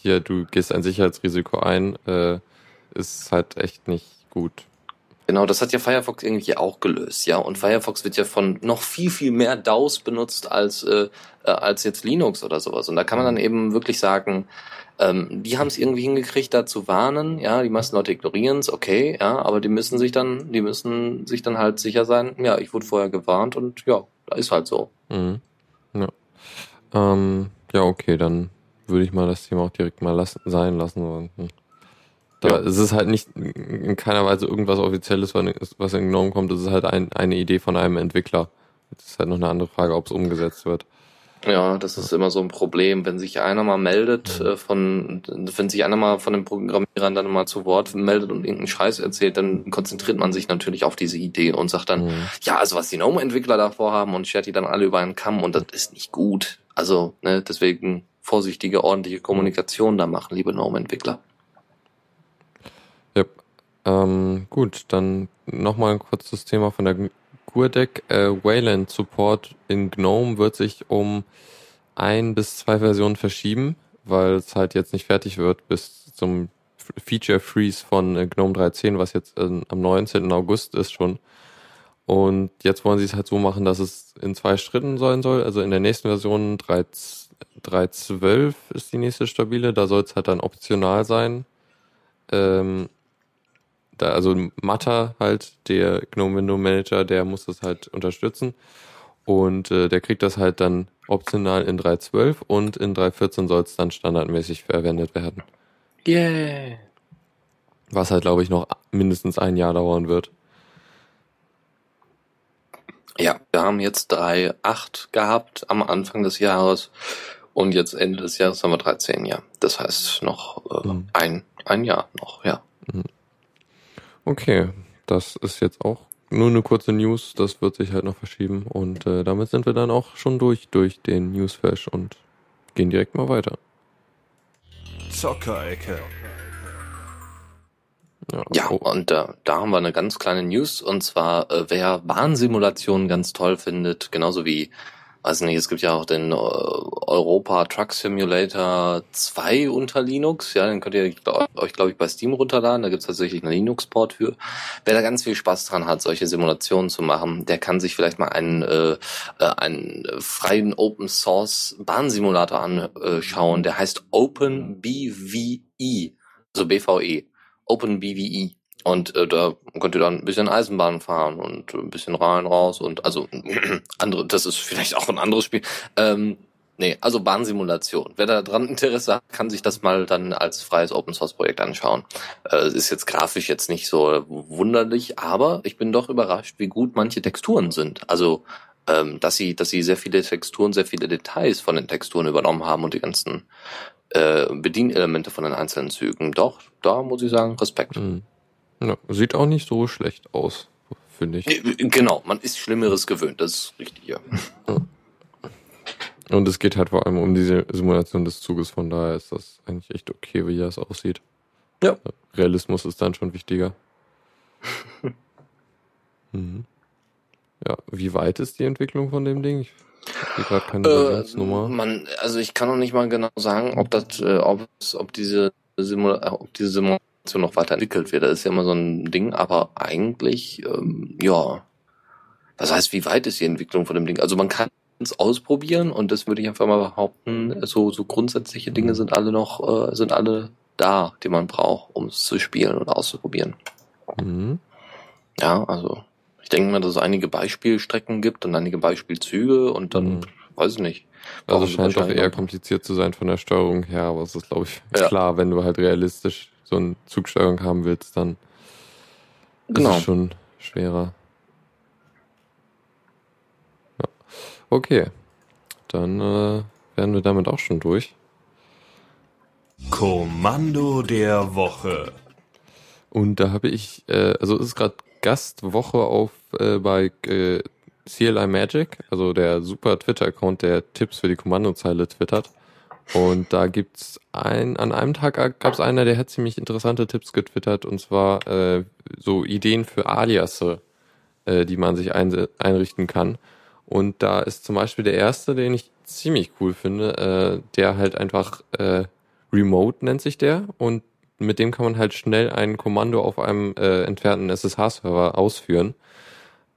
hier, du gehst ein Sicherheitsrisiko ein, äh, ist halt echt nicht gut. Genau, das hat ja Firefox irgendwie auch gelöst, ja. Und Firefox wird ja von noch viel, viel mehr DAOs benutzt als, äh, äh, als jetzt Linux oder sowas. Und da kann man dann eben wirklich sagen, ähm, die haben es irgendwie hingekriegt, da zu warnen. Ja, die meisten Leute ignorieren es, okay, ja, aber die müssen sich dann, die müssen sich dann halt sicher sein. Ja, ich wurde vorher gewarnt und ja, da ist halt so. Mhm. Ja. Ähm, ja, okay, dann würde ich mal das Thema auch direkt mal lassen, sein lassen. Hm. Da ja. es ist halt nicht in keiner Weise irgendwas Offizielles, was in GNOME kommt. Es ist halt ein, eine Idee von einem Entwickler. Jetzt ist halt noch eine andere Frage, ob es umgesetzt wird. Ja, das ist immer so ein Problem. Wenn sich einer mal meldet, äh, von, wenn sich einer mal von den Programmierern dann mal zu Wort meldet und irgendeinen Scheiß erzählt, dann konzentriert man sich natürlich auf diese Idee und sagt dann, mhm. ja, also was die GNOME-Entwickler da vorhaben und schert die dann alle über einen Kamm und das ist nicht gut. Also, ne, deswegen vorsichtige, ordentliche Kommunikation da machen, liebe GNOME-Entwickler. Ja, ähm, gut, dann nochmal ein kurzes Thema von der Gurdek äh, Wayland Support in GNOME wird sich um ein bis zwei Versionen verschieben, weil es halt jetzt nicht fertig wird bis zum Feature Freeze von äh, GNOME 3.10, was jetzt äh, am 19. August ist schon. Und jetzt wollen sie es halt so machen, dass es in zwei Schritten sein soll. Also in der nächsten Version 3.12 ist die nächste stabile. Da soll es halt dann optional sein. Ähm, da, also Matter halt, der GNOME Window Manager, der muss das halt unterstützen. Und äh, der kriegt das halt dann optional in 3.12 und in 3.14 soll es dann standardmäßig verwendet werden. Yeah. Was halt, glaube ich, noch mindestens ein Jahr dauern wird. Ja, wir haben jetzt 3.8 gehabt am Anfang des Jahres und jetzt Ende des Jahres haben wir 3.10, ja. Das heißt noch äh, mhm. ein, ein Jahr noch, ja. Mhm. Okay, das ist jetzt auch nur eine kurze News, das wird sich halt noch verschieben und äh, damit sind wir dann auch schon durch durch den Newsflash und gehen direkt mal weiter. Zockerecke. Ja, ja oh. und äh, da haben wir eine ganz kleine News und zwar, äh, wer Bahnsimulationen ganz toll findet, genauso wie weiß nicht, es gibt ja auch den äh, Europa Truck Simulator 2 unter Linux, ja, den könnt ihr euch, glaube ich, bei Steam runterladen, da gibt es tatsächlich einen Linux-Port für. Wer da ganz viel Spaß dran hat, solche Simulationen zu machen, der kann sich vielleicht mal einen, äh, äh einen freien Open Source Bahnsimulator anschauen, der heißt OpenBVE, also BVE, OpenBVE. Und äh, da könnt ihr dann ein bisschen Eisenbahn fahren und ein bisschen rein, raus und also andere, das ist vielleicht auch ein anderes Spiel. Ähm, nee, also Bahnsimulation. Wer da dran Interesse hat, kann sich das mal dann als freies Open Source Projekt anschauen. Äh, ist jetzt grafisch jetzt nicht so wunderlich, aber ich bin doch überrascht, wie gut manche Texturen sind. Also ähm, dass sie, dass sie sehr viele Texturen, sehr viele Details von den Texturen übernommen haben und die ganzen äh, Bedienelemente von den einzelnen Zügen. Doch, da muss ich sagen, Respekt. Mhm. Ja, sieht auch nicht so schlecht aus, finde ich. Genau, man ist Schlimmeres gewöhnt, das ist richtig, ja. Und es geht halt vor allem um diese Simulation des Zuges, von daher ist das eigentlich echt okay, wie das aussieht. Ja. Realismus ist dann schon wichtiger. mhm. Ja, wie weit ist die Entwicklung von dem Ding? Ich gerade keine äh, Man, also ich kann noch nicht mal genau sagen, ob das, äh, ob, ob diese Simula ob diese Simulation noch weiterentwickelt wird. Das ist ja immer so ein Ding, aber eigentlich, ähm, ja, was heißt, wie weit ist die Entwicklung von dem Ding? Also man kann es ausprobieren und das würde ich einfach mal behaupten, so, so grundsätzliche Dinge sind alle noch, äh, sind alle da, die man braucht, um es zu spielen und auszuprobieren. Mhm. Ja, also ich denke mal, dass es einige Beispielstrecken gibt und einige Beispielzüge und dann, mhm. weiß ich nicht. Also es scheint doch eher kompliziert zu sein von der Steuerung her, aber es ist, glaube ich, ja. klar, wenn du halt realistisch so eine Zugsteuerung haben willst, dann genau. ist es schon schwerer. Ja. Okay, dann äh, wären wir damit auch schon durch. Kommando der Woche. Und da habe ich, äh, also es ist gerade Gastwoche auf äh, bei äh, CLI Magic, also der super Twitter-Account, der Tipps für die Kommandozeile twittert. Und da gibt's ein, an einem Tag gab es einer, der hat ziemlich interessante Tipps getwittert, und zwar äh, so Ideen für Aliasse, äh, die man sich ein, einrichten kann. Und da ist zum Beispiel der erste, den ich ziemlich cool finde, äh, der halt einfach äh, Remote nennt sich der und mit dem kann man halt schnell ein Kommando auf einem äh, entfernten SSH-Server ausführen.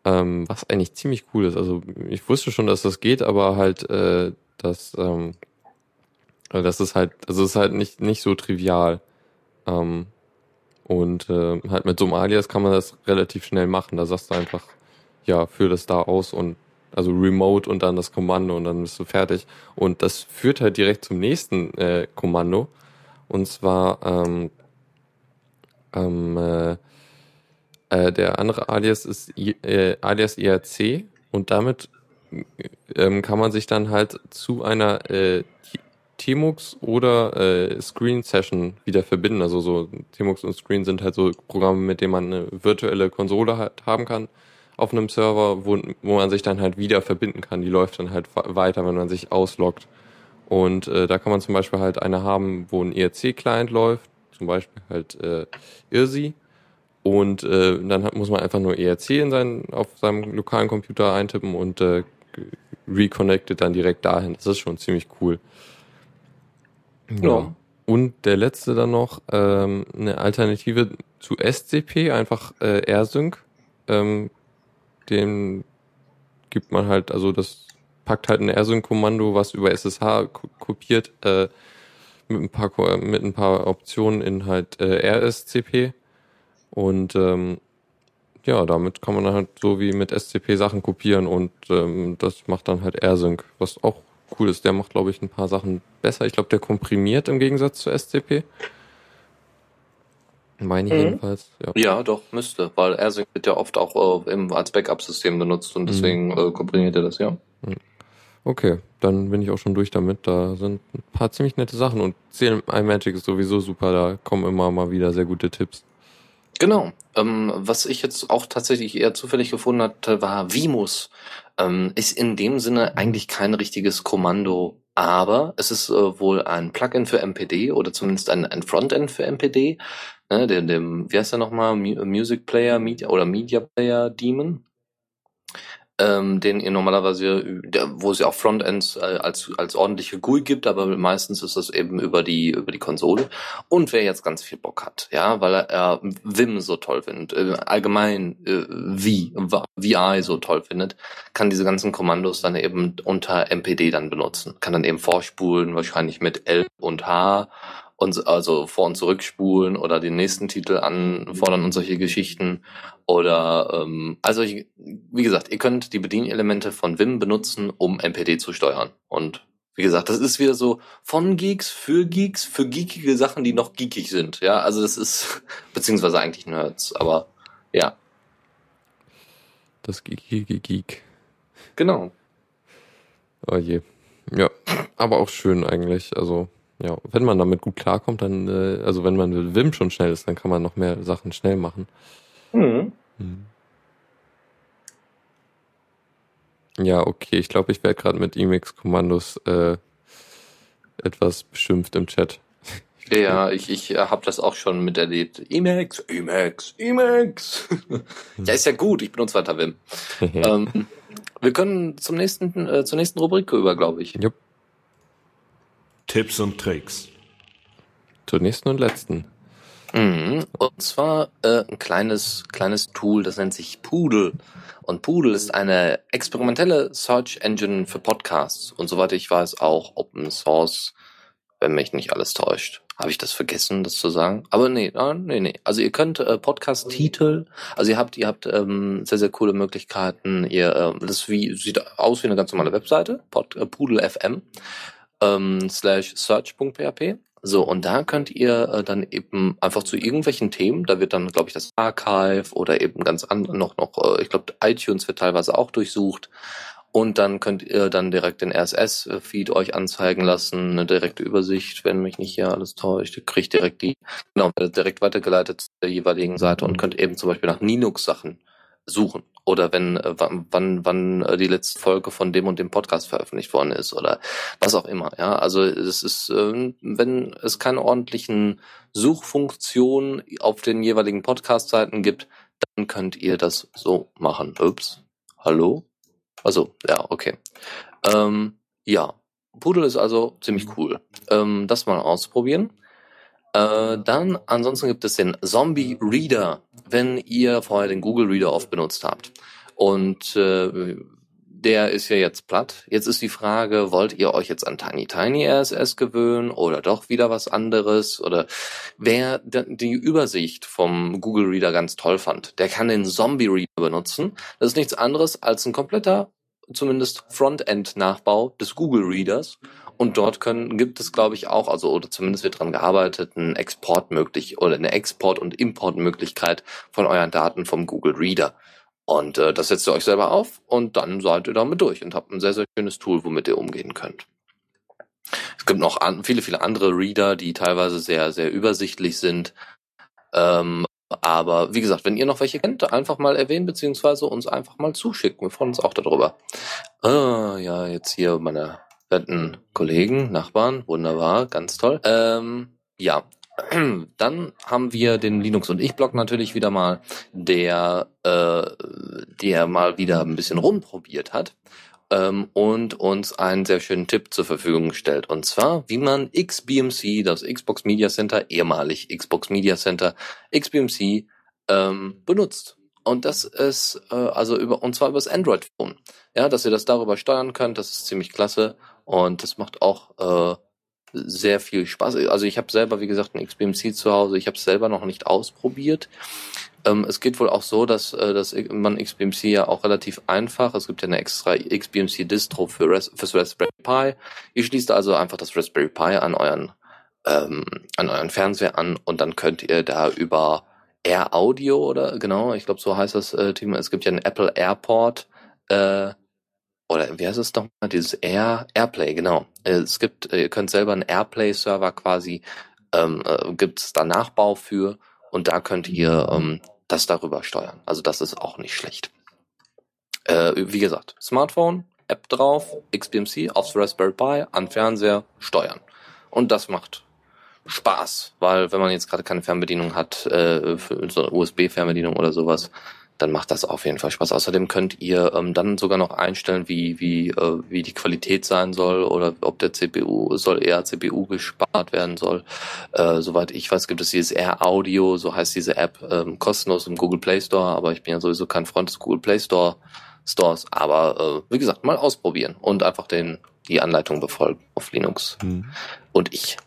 Ähm, was eigentlich ziemlich cool ist. Also ich wusste schon, dass das geht, aber halt, äh, dass ähm, also das ist halt, also ist halt nicht, nicht so trivial. Ähm, und äh, halt mit so einem Alias kann man das relativ schnell machen. Da sagst du einfach, ja, führ das da aus und also Remote und dann das Kommando und dann bist du fertig. Und das führt halt direkt zum nächsten äh, Kommando. Und zwar ähm, ähm, äh, äh, der andere Alias ist I, äh, Alias IRC und damit ähm, kann man sich dann halt zu einer äh, Tmux oder äh, Screen Session wieder verbinden. Also so Tmux und Screen sind halt so Programme, mit denen man eine virtuelle Konsole halt haben kann auf einem Server, wo, wo man sich dann halt wieder verbinden kann. Die läuft dann halt weiter, wenn man sich ausloggt. Und äh, da kann man zum Beispiel halt eine haben, wo ein ERC-Client läuft, zum Beispiel halt äh, IRSI. Und äh, dann hat, muss man einfach nur ERC in seinen, auf seinem lokalen Computer eintippen und äh, reconnected dann direkt dahin. Das ist schon ziemlich cool. Ja. Und der letzte dann noch, ähm, eine Alternative zu SCP, einfach äh, AirSync. Ähm, den gibt man halt, also das packt halt ein AirSync-Kommando, was über SSH kopiert, äh, mit ein paar mit ein paar Optionen in halt äh, RSCP. Und ähm, ja, damit kann man dann halt so wie mit SCP Sachen kopieren und ähm, das macht dann halt AirSync, was auch cool ist. Der macht, glaube ich, ein paar Sachen besser. Ich glaube, der komprimiert im Gegensatz zu SCP. Meine ich mhm. jedenfalls. Ja. ja, doch, müsste, weil AirSync wird ja oft auch äh, im, als Backup-System benutzt und deswegen mhm. äh, komprimiert er das, ja. Mhm. Okay, dann bin ich auch schon durch damit. Da sind ein paar ziemlich nette Sachen und CLI Magic ist sowieso super, da kommen immer mal wieder sehr gute Tipps. Genau. Ähm, was ich jetzt auch tatsächlich eher zufällig gefunden hatte, war Vimus. Ähm, ist in dem Sinne eigentlich kein richtiges Kommando, aber es ist äh, wohl ein Plugin für MPD oder zumindest ein, ein Frontend für MPD. Ne, dem, dem, wie heißt der nochmal? Music Player Media oder Media Player Daemon ähm, den ihr normalerweise, wo es ja auch Frontends äh, als als ordentliche GUI gibt, aber meistens ist das eben über die über die Konsole. Und wer jetzt ganz viel Bock hat, ja, weil er äh, Vim so toll findet, äh, allgemein äh, wie VI so toll findet, kann diese ganzen Kommandos dann eben unter MPD dann benutzen, kann dann eben vorspulen, wahrscheinlich mit L und H und also vor und zurückspulen oder den nächsten Titel anfordern und solche Geschichten. Oder ähm, also ich, wie gesagt, ihr könnt die Bedienelemente von Vim benutzen, um MPD zu steuern. Und wie gesagt, das ist wieder so von Geeks für Geeks für geekige Sachen, die noch geekig sind. Ja, also das ist beziehungsweise eigentlich Nerds, aber ja. Das geekige Geek. Genau. Oh je. Ja, aber auch schön eigentlich. Also ja, wenn man damit gut klarkommt, dann, äh, also wenn man mit Wim schon schnell ist, dann kann man noch mehr Sachen schnell machen. Mhm. Mhm. Ja, okay, ich glaube, ich werde gerade mit Emacs-Kommandos äh, etwas beschimpft im Chat. Ja, ich, ich habe das auch schon miterlebt. Emacs, Emacs, Emacs. ja, ist ja gut, ich benutze weiter Wim. ähm, wir können zum nächsten, äh, zur nächsten Rubrik über, glaube ich. Yep. Tipps und Tricks. Zur nächsten und letzten. Mhm. Und zwar äh, ein kleines, kleines Tool, das nennt sich Poodle. Und Poodle ist eine experimentelle Search Engine für Podcasts. Und soweit ich weiß, auch Open Source, wenn mich nicht alles täuscht. Habe ich das vergessen, das zu sagen? Aber nee, nee, nee. Also ihr könnt äh, Podcast-Titel, also ihr habt, ihr habt ähm, sehr, sehr coole Möglichkeiten. Ihr, äh, das wie, sieht aus wie eine ganz normale Webseite, Pod, äh, Poodle FM ähm, slash search.php. So, und da könnt ihr äh, dann eben einfach zu irgendwelchen Themen, da wird dann, glaube ich, das Archive oder eben ganz andere noch, noch, äh, ich glaube, iTunes wird teilweise auch durchsucht. Und dann könnt ihr dann direkt den RSS-Feed euch anzeigen lassen, eine direkte Übersicht, wenn mich nicht hier alles täuscht. Kriegt direkt die, genau, direkt weitergeleitet zu der jeweiligen Seite und könnt eben zum Beispiel nach Linux-Sachen suchen. Oder wenn äh, wann wann äh, die letzte Folge von dem und dem Podcast veröffentlicht worden ist oder was auch immer ja. Also es ist äh, wenn es keine ordentlichen Suchfunktionen auf den jeweiligen Podcast Seiten gibt dann könnt ihr das so machen. Ups. Hallo? Also ja okay. Ähm, ja. Pudel ist also ziemlich cool. Ähm, das mal ausprobieren äh, dann ansonsten gibt es den Zombie Reader, wenn ihr vorher den Google Reader oft benutzt habt. Und äh, der ist ja jetzt platt. Jetzt ist die Frage, wollt ihr euch jetzt an Tiny Tiny RSS gewöhnen oder doch wieder was anderes? Oder wer die Übersicht vom Google Reader ganz toll fand, der kann den Zombie Reader benutzen. Das ist nichts anderes als ein kompletter, zumindest Frontend-Nachbau des Google Readers. Und dort können, gibt es, glaube ich, auch, also oder zumindest wird daran gearbeitet, einen Export möglich oder eine Export- und Importmöglichkeit von euren Daten vom Google Reader. Und äh, das setzt ihr euch selber auf und dann seid ihr damit durch und habt ein sehr, sehr schönes Tool, womit ihr umgehen könnt. Es gibt noch an, viele, viele andere Reader, die teilweise sehr, sehr übersichtlich sind. Ähm, aber wie gesagt, wenn ihr noch welche kennt, einfach mal erwähnen, beziehungsweise uns einfach mal zuschicken. Wir freuen uns auch darüber. Ah, ja, jetzt hier meine wir Kollegen, Nachbarn, wunderbar, ganz toll. Ähm, ja, dann haben wir den Linux und ich Blog natürlich wieder mal, der äh, der mal wieder ein bisschen rumprobiert hat ähm, und uns einen sehr schönen Tipp zur Verfügung stellt. Und zwar, wie man XBMC, das Xbox Media Center, ehemalig Xbox Media Center, XBMC ähm, benutzt. Und das ist äh, also über und zwar über das Android Phone. Ja, dass ihr das darüber steuern könnt, das ist ziemlich klasse. Und das macht auch äh, sehr viel Spaß. Also ich habe selber, wie gesagt, ein XBMC zu Hause. Ich habe es selber noch nicht ausprobiert. Ähm, es geht wohl auch so, dass, äh, dass man XBMC ja auch relativ einfach, es gibt ja eine extra XBMC-Distro für Res fürs Raspberry Pi. Ihr schließt also einfach das Raspberry Pi an euren, ähm, an euren Fernseher an und dann könnt ihr da über Air Audio oder genau, ich glaube so heißt das äh, Team. Es gibt ja einen Apple Airport äh, oder wie heißt es nochmal, dieses Air, Airplay, genau. Es gibt, ihr könnt selber einen Airplay-Server quasi, ähm, äh, gibt es da Nachbau für Und da könnt ihr ähm, das darüber steuern. Also das ist auch nicht schlecht. Äh, wie gesagt, Smartphone, App drauf, XBMC aufs Raspberry Pi, an Fernseher, steuern. Und das macht Spaß, weil wenn man jetzt gerade keine Fernbedienung hat, äh, für so eine USB-Fernbedienung oder sowas, dann macht das auf jeden Fall Spaß. Außerdem könnt ihr ähm, dann sogar noch einstellen, wie wie äh, wie die Qualität sein soll oder ob der CPU soll eher CPU gespart werden soll. Äh, soweit ich weiß, gibt es dieses Air Audio, so heißt diese App, ähm, kostenlos im Google Play Store. Aber ich bin ja sowieso kein Freund des Google Play Store Stores. Aber äh, wie gesagt, mal ausprobieren und einfach den die Anleitung befolgen auf Linux. Hm. Und ich.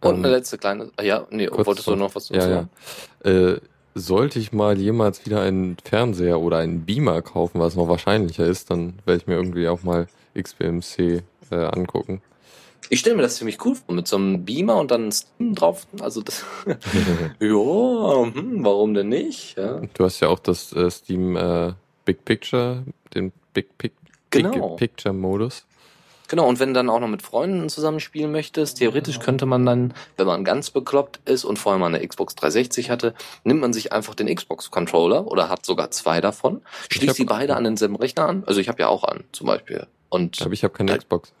Und Ähm, eine letzte kleine, ah ja, nee, wolltest du noch- was dazu Ja, sagen? ja. Äh, sollte ich mal jemals wieder einen Fernseher oder einen Beamer kaufen, was noch wahrscheinlicher ist, dann werde ich mir irgendwie auch mal XBMC äh, angucken. Ich stelle mir das ziemlich cool vor, mit so einem Beamer und dann Steam drauf. Also das, ja, hm, warum denn nicht? Ja. Du hast ja auch das äh, Steam äh, Big Picture, den Big, Pic Genau. Big Picture Modus. Genau, und wenn du dann auch noch mit Freunden zusammenspielen möchtest, theoretisch könnte man dann, wenn man ganz bekloppt ist und vorher mal eine Xbox 360 hatte, nimmt man sich einfach den Xbox-Controller oder hat sogar zwei davon, schließt die beide an denselben Rechner an. Also ich habe ja auch an, zum Beispiel. Und Aber ich habe keine Da- Xbox.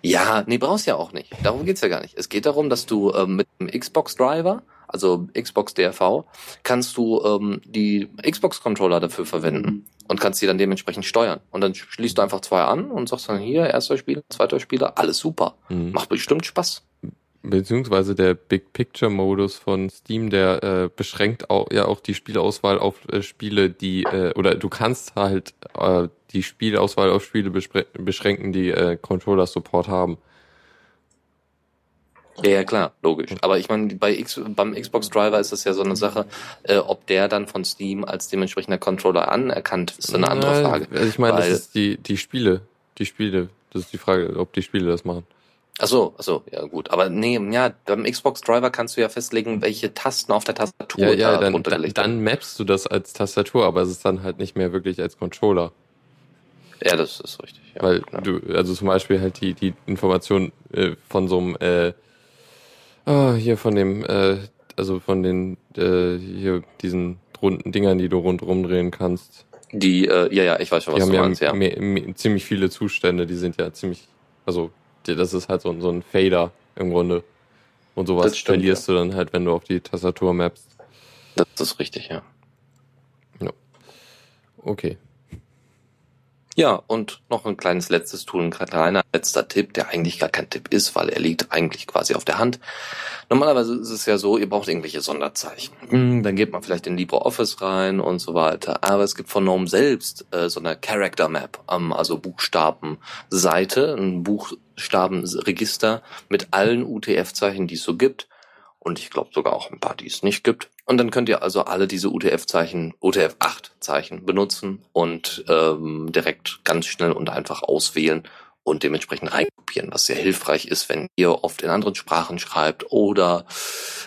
Ja, nee, brauchst ja auch nicht. Darum geht's ja gar nicht. Es geht darum, dass du ähm, mit dem Xbox-Driver, also Xbox DRV, kannst du ähm, die Xbox-Controller dafür verwenden und kannst die dann dementsprechend steuern. Und dann schließt du einfach zwei an und sagst dann hier, erster Spieler, zweiter Spieler, alles super. Mhm. Macht bestimmt Spaß. Beziehungsweise der Big Picture Modus von Steam, der äh, beschränkt auch, ja auch die Spielauswahl auf äh, Spiele, die äh, oder du kannst halt äh, die Spielauswahl auf Spiele beschränken, die äh, Controller Support haben. Ja, ja, klar, logisch. Aber ich meine, bei X, beim Xbox Driver ist das ja so eine Sache, äh, ob der dann von Steam als dementsprechender Controller anerkannt ist, eine andere Frage. Also ich meine, das ist die die Spiele, die Spiele. Das ist die Frage, ob die Spiele das machen. Ach so, ach so, ja gut. Aber nee, ja, beim Xbox Driver kannst du ja festlegen, welche Tasten auf der Tastatur Ja, ja, da dann, dann, dann mappst du das als Tastatur, aber es ist dann halt nicht mehr wirklich als Controller. Ja, das ist richtig. Ja, Weil genau. du, also zum Beispiel halt die, die Information äh, von so einem, äh, ah, hier von dem, äh, also von den, äh, hier diesen runden Dingern, die du rundherum drehen kannst. Die, äh, ja, ja, ich weiß schon, Die was haben du ja, meinst, ja. mehr- mehr- ziemlich viele Zustände, die sind ja ziemlich, also die, das ist halt so, ein- so ein Fader im Grunde. Und sowas stimmt, verlierst du dann halt, wenn du auf die Tastatur mappst. Das ist richtig, ja. Okay. Ja, und noch ein kleines letztes Tool, ein kleiner letzter Tipp, der eigentlich gar kein Tipp ist, weil er liegt eigentlich quasi auf der Hand. Normalerweise ist es ja so, ihr braucht irgendwelche Sonderzeichen. Hm, Dann geht man vielleicht in LibreOffice rein und so weiter. Aber es gibt von GNOME selbst äh, so eine Character Map, ähm, also Buchstabenseite, ein Buchstabenregister mit allen UTF-Zeichen, die es so gibt. Und ich glaube sogar auch ein paar, die es nicht gibt. Und dann könnt ihr also alle diese UTF-Zeichen, UTF-8-Zeichen benutzen und ähm, direkt ganz schnell und einfach auswählen und dementsprechend reinkopieren, was sehr hilfreich ist, wenn ihr oft in anderen Sprachen schreibt oder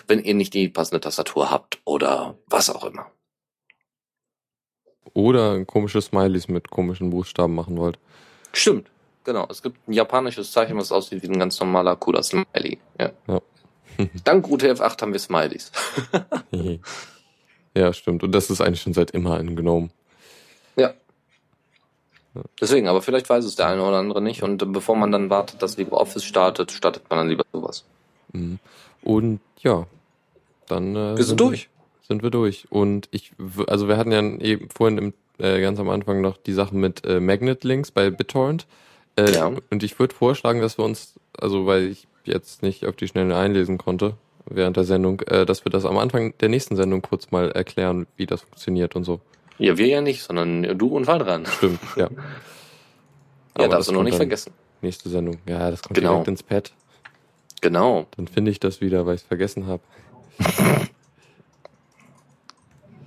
wenn ihr nicht die passende Tastatur habt oder was auch immer. Oder komische Smileys mit komischen Buchstaben machen wollt. Stimmt, genau. Es gibt ein japanisches Zeichen, was aussieht wie ein ganz normaler, cooler Smiley. Ja. Ja. Dank UTF-8 haben wir Smileys. ja, stimmt. Und das ist eigentlich schon seit immer in GNOME. Ja. Deswegen, aber vielleicht weiß es der eine oder andere nicht und bevor man dann wartet, dass LibreOffice startet, startet man dann lieber sowas. Mhm. Und ja, dann äh, Wir sind durch. Sind wir durch. Und ich, also wir hatten ja eben vorhin im, äh, ganz am Anfang noch die Sachen mit äh, Magnet Links bei BitTorrent. Äh, Ja. Und ich würde vorschlagen, dass wir uns, also weil ich jetzt nicht auf die Schnelle einlesen konnte während der Sendung, äh, dass wir das am Anfang der nächsten Sendung kurz mal erklären, wie das funktioniert und so. Ja, wir ja nicht, sondern du und Waldran. Stimmt, ja. Ja, darfst du noch nicht vergessen. Nächste Sendung. Ja, das kommt Genau. direkt ins Pad. Genau. Dann finde ich das wieder, weil ich es vergessen habe.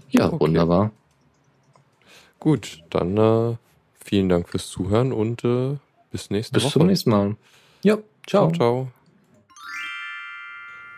Ja, Okay. wunderbar. Gut, dann äh, vielen Dank fürs Zuhören und äh, bis nächste Bis Woche. zum nächsten Mal. Ja, ciao. ciao. ciao.